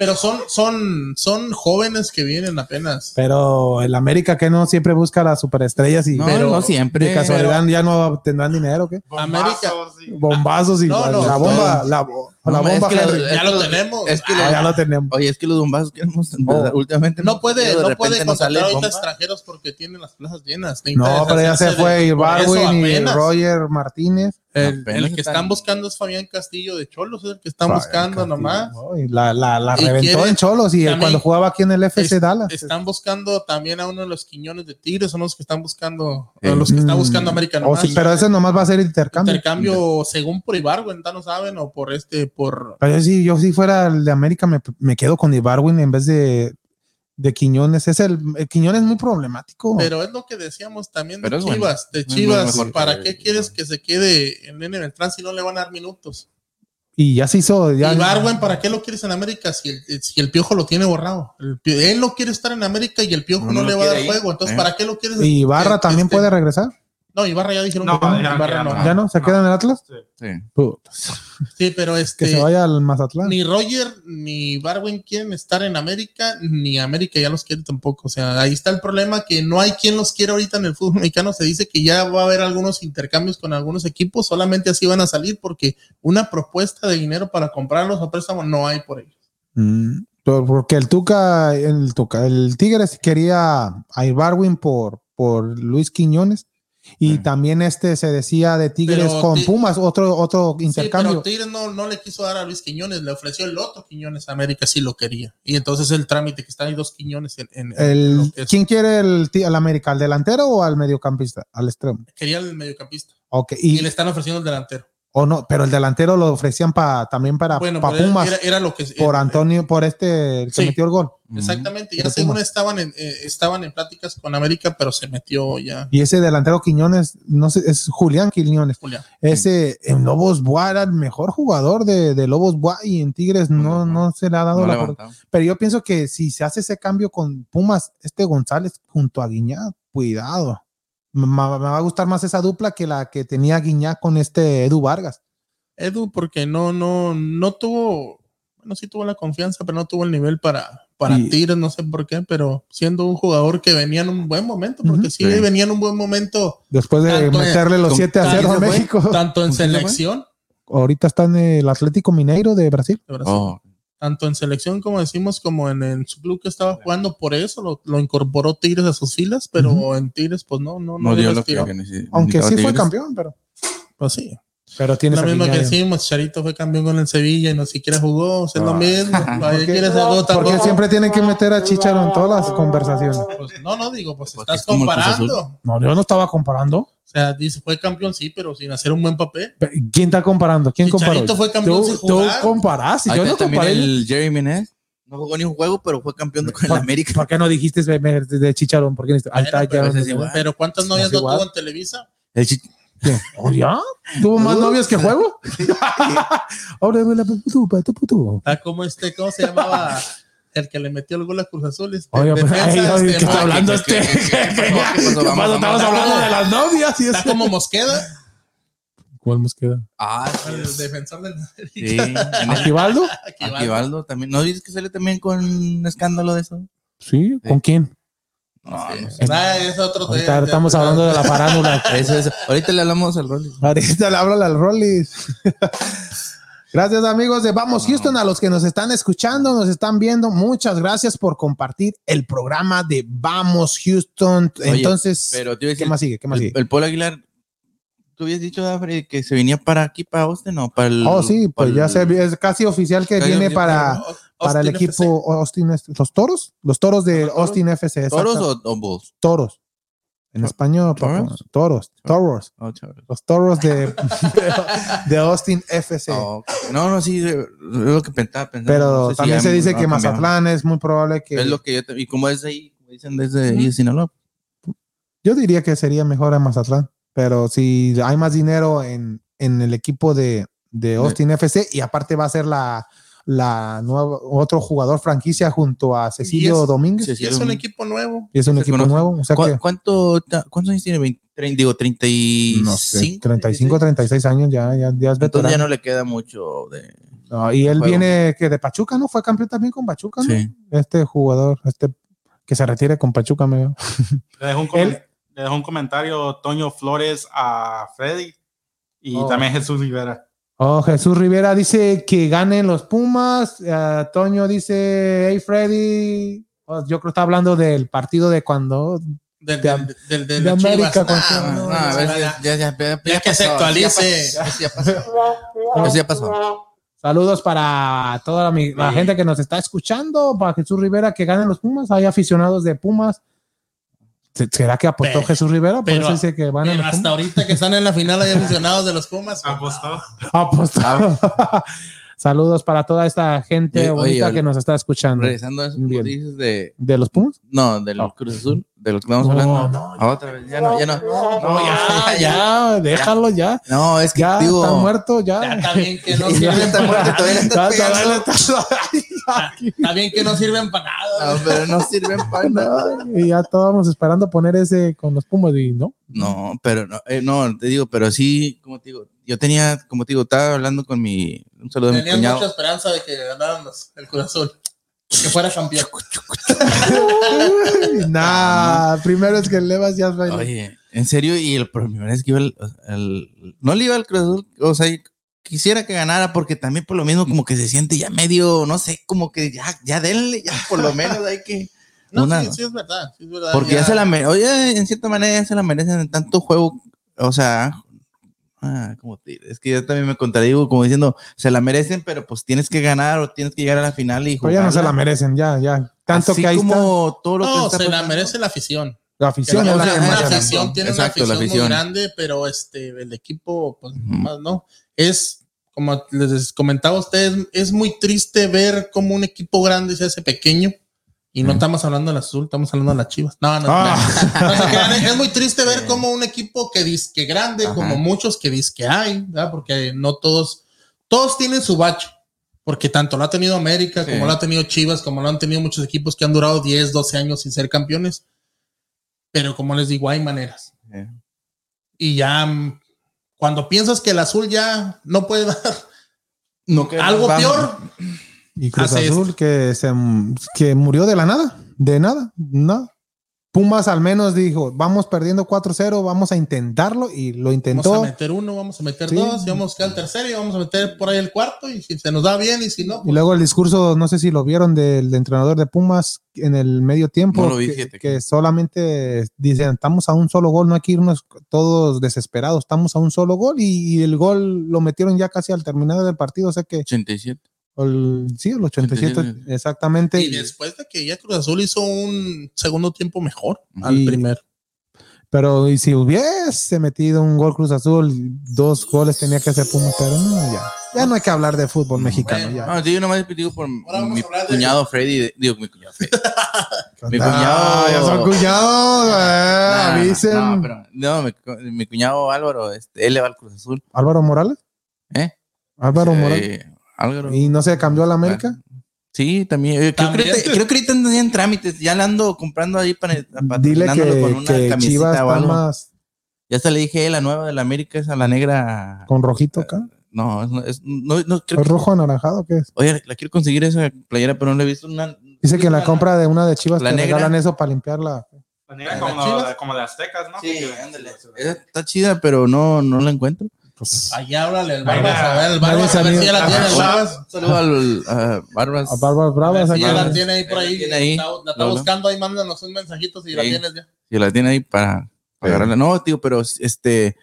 Pero son, son, son jóvenes que vienen apenas. Pero el América que no siempre busca las superestrellas y No, Pero- no siempre. de casualidad ya no tendrán dinero, ¿qué? América. Bombazos y- Bombazos y No, no, la bomba, no. la, bo- No, la es bomba que Ya lo tenemos. Es que Ah, ya lo tenemos. Oye, es que los bombazos que hemos Oh. últimamente No puede, de no puede contratar ahorita extranjeros porque tienen las plazas llenas. No, pero ya se fue de- y. Roger Martínez. El, que están- buscando es Fabián Castillo de Cholos, es el que están Fabián buscando Castillo, nomás. ¿no? Y La, la, la Y reventó quieren- en Cholos y cuando jugaba aquí en el FC Es- Dallas. Están buscando también a uno de los Quiñones de Tigres, son los que están buscando, a los que está Mm. buscando América Oh, nomás. sí, pero ese nomás va a ser intercambio. intercambio según por Ibargüen, no saben, o por este, por Pero yo sí, yo si fuera el de América me, me quedo con Ibarwin en vez de, de Quiñones. Es el, el Quiñones es muy problemático. Pero es lo que decíamos también de bueno. Chivas, de Chivas, ¿para qué quieres que se quede en Nene Beltrán si no le van a dar minutos? y ya se hizo. Ya, y Barwen, ¿para qué lo quieres en América si el, si el piojo lo tiene borrado? El él no quiere estar en América y el piojo No le va a dar ahí. juego. Entonces, Eh. ¿para qué lo quieres? y Barra que- también este- puede regresar. No, Ibarra ya dijeron No, que no. Ibarra que no. ya no. ¿Ya no? ¿Se no. queda en el Atlas? Sí. Putas. Sí, pero Que este. se vaya al Mazatlán. Ni Roger ni Barwin quieren estar en América, ni América ya los quiere tampoco. O sea, ahí está el problema que no hay quien los quiera ahorita en el fútbol mexicano. Se dice que ya va a haber algunos intercambios con algunos equipos, solamente así van a salir porque una propuesta de dinero para comprarlos a préstamo no hay por ellos. Mm, por- porque el Tuca, el Tuca, el Tigres quería a Ibarwin por, por Luis Quiñones. Y Sí. también este se decía de Tigres Pero con Ti- Pumas, otro, otro Sí, intercambio. pero Tigres no, no le quiso dar a Luis Quiñones, le ofreció el otro Quiñones a América si lo quería. Y entonces el trámite que están ahí dos Quiñones en, en- en el, lo que es- ¿Quién quiere el, al América? ¿Al delantero o al mediocampista? Al extremo. quería el mediocampista Ok, y, y, le están ofreciendo el delantero. O no, pero el delantero lo ofrecían para también para Bueno, pa Pumas era, era lo que por eh, Antonio, por este el que Sí. metió el gol. Exactamente, ya según estaban en, eh, estaban en pláticas con América, pero se metió ya Y ese delantero Quiñones, no sé, es Julián Quiñones. Julián. Ese en Lobos Buá era el mejor jugador de, de Lobos Buá y en Tigres no, no se le ha dado No la. Pero yo pienso que si se hace ese cambio con Pumas, este González junto a Guiñac, cuidado. Me, me va a gustar más esa dupla que la que tenía Guiñac con este Edu Vargas. Edu, porque no, no, no tuvo, bueno, sí tuvo la confianza, pero no tuvo el nivel para, para Y- no sé por qué, pero siendo un jugador que venía en un buen momento, porque sí, Sí. venía en un buen momento, Después de en- meterle los con- 7 a tanto 0 a México. tanto en selección, Ahorita está en el Atlético Mineiro de Brasil. de Brasil, Oh, tanto en selección como decimos, como en, en su club que estaba jugando, por eso lo, lo incorporó Tigres a sus filas, pero Ujú. en Tigres, pues no, no, no no, dio lo que, Aunque sí fue campeón, pero, Pues sí. Pero tiene Lo mismo que decimos, Charito fue campeón con el Sevilla y no siquiera jugó, o sea, es lo Ah. mismo. Ahí ¿Por qué- quieres algo Porque siempre tienen que meter a Chicharo en todas las conversaciones. Pues, no, no, digo, pues Pues estás es comparando. O No, yo no estaba comparando. sea, dice, fue campeón, sí, pero sin hacer un buen papel. ¿Quién está comparando? ¿Quién comparó? Chicharito fue campeón Tú, sin tú jugar. comparaste. Ahí Yo está no comparé. el Jerry Menez. No jugó ni un juego, pero fue campeón con el ¿Por, América. ¿Por qué no dijiste de, de Chicharón? ¿Por qué no dijiste? Ahí está, pero, ya. pero ¿cuántas novias no tuvo en Televisa? El Chi- ¿Oh, ya? ¿Tuvo más Uh, novios que juego? Ahora me la putu, putu, putu. Está como este, ¿cómo se llamaba? El que le metió el gol a Cruz Azul. Este, Oye, pues, defensa, ay, ay, este, ¿qué está hablando ¿qué- este? Estamos hablando de las novias. Y Está como Mosqueda, ¿Cuál nos queda? Ah, el defensor del sí. Aquivaldo. Aquivaldo también. ¿No dices que sale también con un escándalo de eso? Sí, ¿con quién? No, no sé. Ah, es otro Ahorita de- de- estamos hablando de la farándula. Eso, eso. Ahorita le hablamos al Rolly. Ahorita le habla al Rollis. Gracias amigos de Vamos Houston, a los que nos están escuchando, nos están viendo, muchas gracias por compartir el programa de Vamos Houston. Oye, Entonces, pero ¿qué decir, más sigue? ¿Qué más el, sigue? el Polo Aguilar, tú habías dicho, Dafre, que se venía para aquí, para Austin, o para el. Oh, sí, pues ya el- se, es casi oficial que Casi viene para, para el equipo Austin, los toros, los toros de ¿Los toros? Austin FC. ¿Toros o, o Bulls? toros? En español. ¿Toros? toros, toros, Oh, los toros de, de, de Austin FC. Oh, ok. No, no, sí, es lo que pensaba. pensaba, Pero no sé también se dice no, que. Mazatlán es muy probable que. Es lo que yo. te- Y como es ahí, como dicen desde ahí de Sinaloa. Yo diría que sería mejor en Mazatlán, pero si hay más dinero en, en el equipo de, de Austin FC y aparte va a ser la, la nueva, otro jugador franquicia junto a Cecilio es- Domínguez. Sí, Y sí, es un equipo nuevo. y es un se equipo conoce. nuevo. O sea ¿Cu- que, ¿Cuánto, ¿Cuántos años tiene? Veinte- trein- digo, 35. no sé, 35, 36 años ya, ya, ya es Entonces ya no le queda mucho de. No, y él juego. viene que de Pachuca, ¿no? Fue campeón también con Pachuca, ¿no? Sí. Este jugador, este que se retire con Pachuca, me veo. Le dejó un, Él- le dejó un comentario Toño Flores a Freddy y Oh. también Jesús Rivera. Oh, Jesús Rivera dice que ganen los Pumas. Eh, Toño dice, hey Freddy. Oh, yo creo que está hablando del partido de cuando. Del, De- del, del, del de América ya- que se actualice. ya pasó, ya pasó. Eso ya pasó. Saludos para toda la gente que nos está escuchando. Para Jesús Rivera que ganen los Pumas. Hay aficionados de Pumas. ¿Se- ¿Será que apostó Pero- Jesús Rivera? Por pero- eso dice que van a Pero los hasta Pumas. ahorita que están en la final hay aficionados de los Pumas. Apostó. Apostó. Saludos para toda esta gente Oye, bonita oye, que nos está escuchando. Regresando a eso, dices de. ¿De los Pumas? No, del No. Cruz Azul, de lo que estamos No, hablando. no, Ah, Otra vez, ya no, ya no. No, ya, ya, déjalo ya. No, es que Ya, digo. está muerto, ya. Ya está bien que no Ya sirven está para muerto, todavía le está Ya, bien que no sirven para nada. No, pero no sirven para nada. y ya estábamos esperando poner ese con los Pumas y no. No, pero no, eh, no, te digo, pero sí, como te digo, yo tenía, como te digo, estaba hablando con mi, un saludo a mi Tenían cuñado. mucha esperanza de que ganaran los- el Azul. Que fuera campeón. nah, primero es que el Levas ya bailó. Oye, en serio, y el por primera vez que iba al, al- no le iba al Cruz Azul, o sea, quisiera que ganara porque también por lo mismo como que se siente ya medio, no sé, como que ya, ya denle, ya por lo menos hay que... No, una- sí, sí es verdad. sí es verdad. porque ya, se la merecen, oye, en cierta manera ya se la merecen en tanto juego, o sea, ah, como te es que yo también me contradigo como diciendo, se la merecen, pero pues tienes que ganar o tienes que llegar a la final y Pero ya no se la merecen, ya, ya. Tanto Así que ahí está. como todo lo que No, está se la merece la afición. La afición la, la afición tiene Exacto, una afición, afición. muy grande, pero este el equipo, pues más no. Es como les comentaba a ustedes, es muy triste ver cómo un equipo grande se hace pequeño. Y no estamos hablando de las azul, estamos hablando de las chivas. No, no, Ah. no. No se crean, es muy triste ver cómo un equipo que dice que grande, Ajá. como muchos que dice que hay, ¿verdad? porque no todos, todos tienen su bache. Porque tanto lo ha tenido América, Sí. como lo ha tenido Chivas, como lo han tenido muchos equipos que han durado 10, 12 años sin ser campeones. Pero como les digo, hay maneras. Eh, Y ya mm, cuando piensas que el azul ya no puede dar No, que algo vamos. peor, Y Cruz Hace Azul que, se, que murió de la nada, de nada, nada. Pumas al menos dijo, vamos perdiendo 4-0, vamos a intentarlo y lo vamos intentó. a meter uno, vamos a meter Sí. dos, y vamos a quedar el tercero y vamos a meter por ahí el cuarto. Y si se nos da bien y si no, Y pues, luego el discurso, no sé si lo vieron del entrenador de Pumas en el medio tiempo, No lo vi, que, que solamente dicen, estamos a un solo gol, no hay que irnos todos desesperados, estamos a un solo gol y, y el gol lo metieron ya casi al terminar del partido, o sea que, 87. El, sí, el 87, 87. exactamente. y después de que ya Cruz Azul hizo un segundo tiempo mejor al primero. Pero y si hubiese metido un gol Cruz Azul, dos goles tenía que hacer Pumas, pero no, ya. Ya no hay que hablar de fútbol mexicano. Bueno, ya. No, sí, yo nomás digo por Ahora vamos mi a hablar de- cuñado Freddy. Digo, mi cuñado Freddy. mi Ah, cuñado- ya son cuñados, eh, avisen. No, pero, no mi, mi cuñado Álvaro, este, él le va al Cruz Azul. Álvaro Morales. ¿Eh? Álvaro Eh, Morales. Álvaro. ¿Y no se cambió a la América? Sí, también. Eh, Creo, También. Que, ahorita- creo que ahorita en trámites. Ya la ando comprando ahí para, Dile patrocinándolo que, con una que camiseta Chivas o está algo. más Ya hasta le dije, eh, la nueva de la América es a la negra. con rojito acá. No, es, es- no, no, creo ¿Es que- rojo anaranjado? ¿Qué es? Oye, la quiero conseguir esa playera, pero no la he visto. Una, Dice que en la compra de una de Chivas La te negra. regalan eso para limpiarla. La negra ¿Las como, Chivas? como de Aztecas, ¿no? Sí, ándale. Esa está chida, pero no, no la encuentro. Pues, Ahí háblale el Ahí Barbas, a ver, el Barbas, a ver si ya la sabía. tiene el Barbas. Un saludo al a Barbas. a Barbas Bravas. si ya la tiene ahí por ahí. La, la está buscando ahí, mándanos un mensajito si la tienes ya. Si la tiene ahí para, para agarrarla. No, tío, pero este.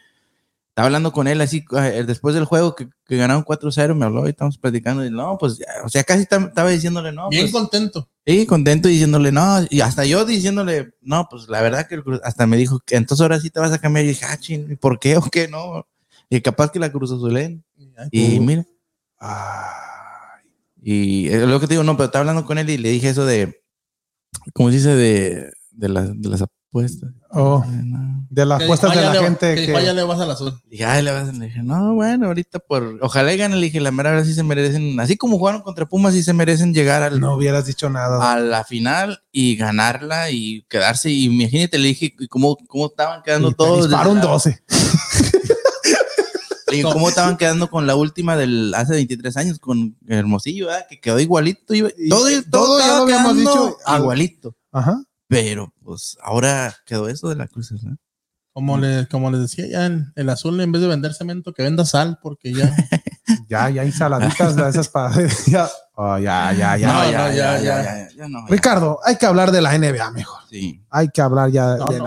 Estaba hablando con él así, eh, después del juego que, que ganaron 4-0, me habló y estamos platicando. Y no, pues, ya, o sea, casi tam- estaba diciéndole, no. Bien pues, contento. Sí, contento diciéndole, no, y hasta yo diciéndole, no, pues la verdad que hasta me dijo que entonces ahora sí te vas a cambiar. Y dije, ah, chin, ¿y ¿por qué o qué no? Y capaz que la Cruz Azulen. Y mira, Ay, y es lo que te digo, no, pero estaba hablando con él y le dije eso de, ¿cómo se dice? De, de, las- de las apuestas. oh, No. de las apuestas de "Ah, la ya le- gente que dijo, "Ah, ya que. le vas al azul. Ay, le, vas a-". le dije, no, bueno, ahorita por, ojalá y gane, le dije, la mera verdad sí se merecen, así como jugaron contra Pumas, sí se merecen llegar al, No hubieras dicho nada. a la final y ganarla y quedarse. Y imagínate, le dije cómo, cómo estaban quedando Y todos. la- 12. Dije, cómo estaban quedando con la última del hace 23 años, con Hermosillo, ¿verdad? que quedó igualito. y- Y todo, todo todo, ya lo habíamos dicho, al- igualito. Ajá. Pero pues ahora quedó eso de la cruz. ¿no? Como, le, como les decía ya, el, el azul en vez de vender cemento, que venda sal, porque ya. Ya, ya hay saladitas de esas para. ya. Oh, ya, ya, ya. No, No, ya, ya, ya. ya no. Ricardo, hay que hablar de la NBA mejor. Sí. Hay que hablar ya de la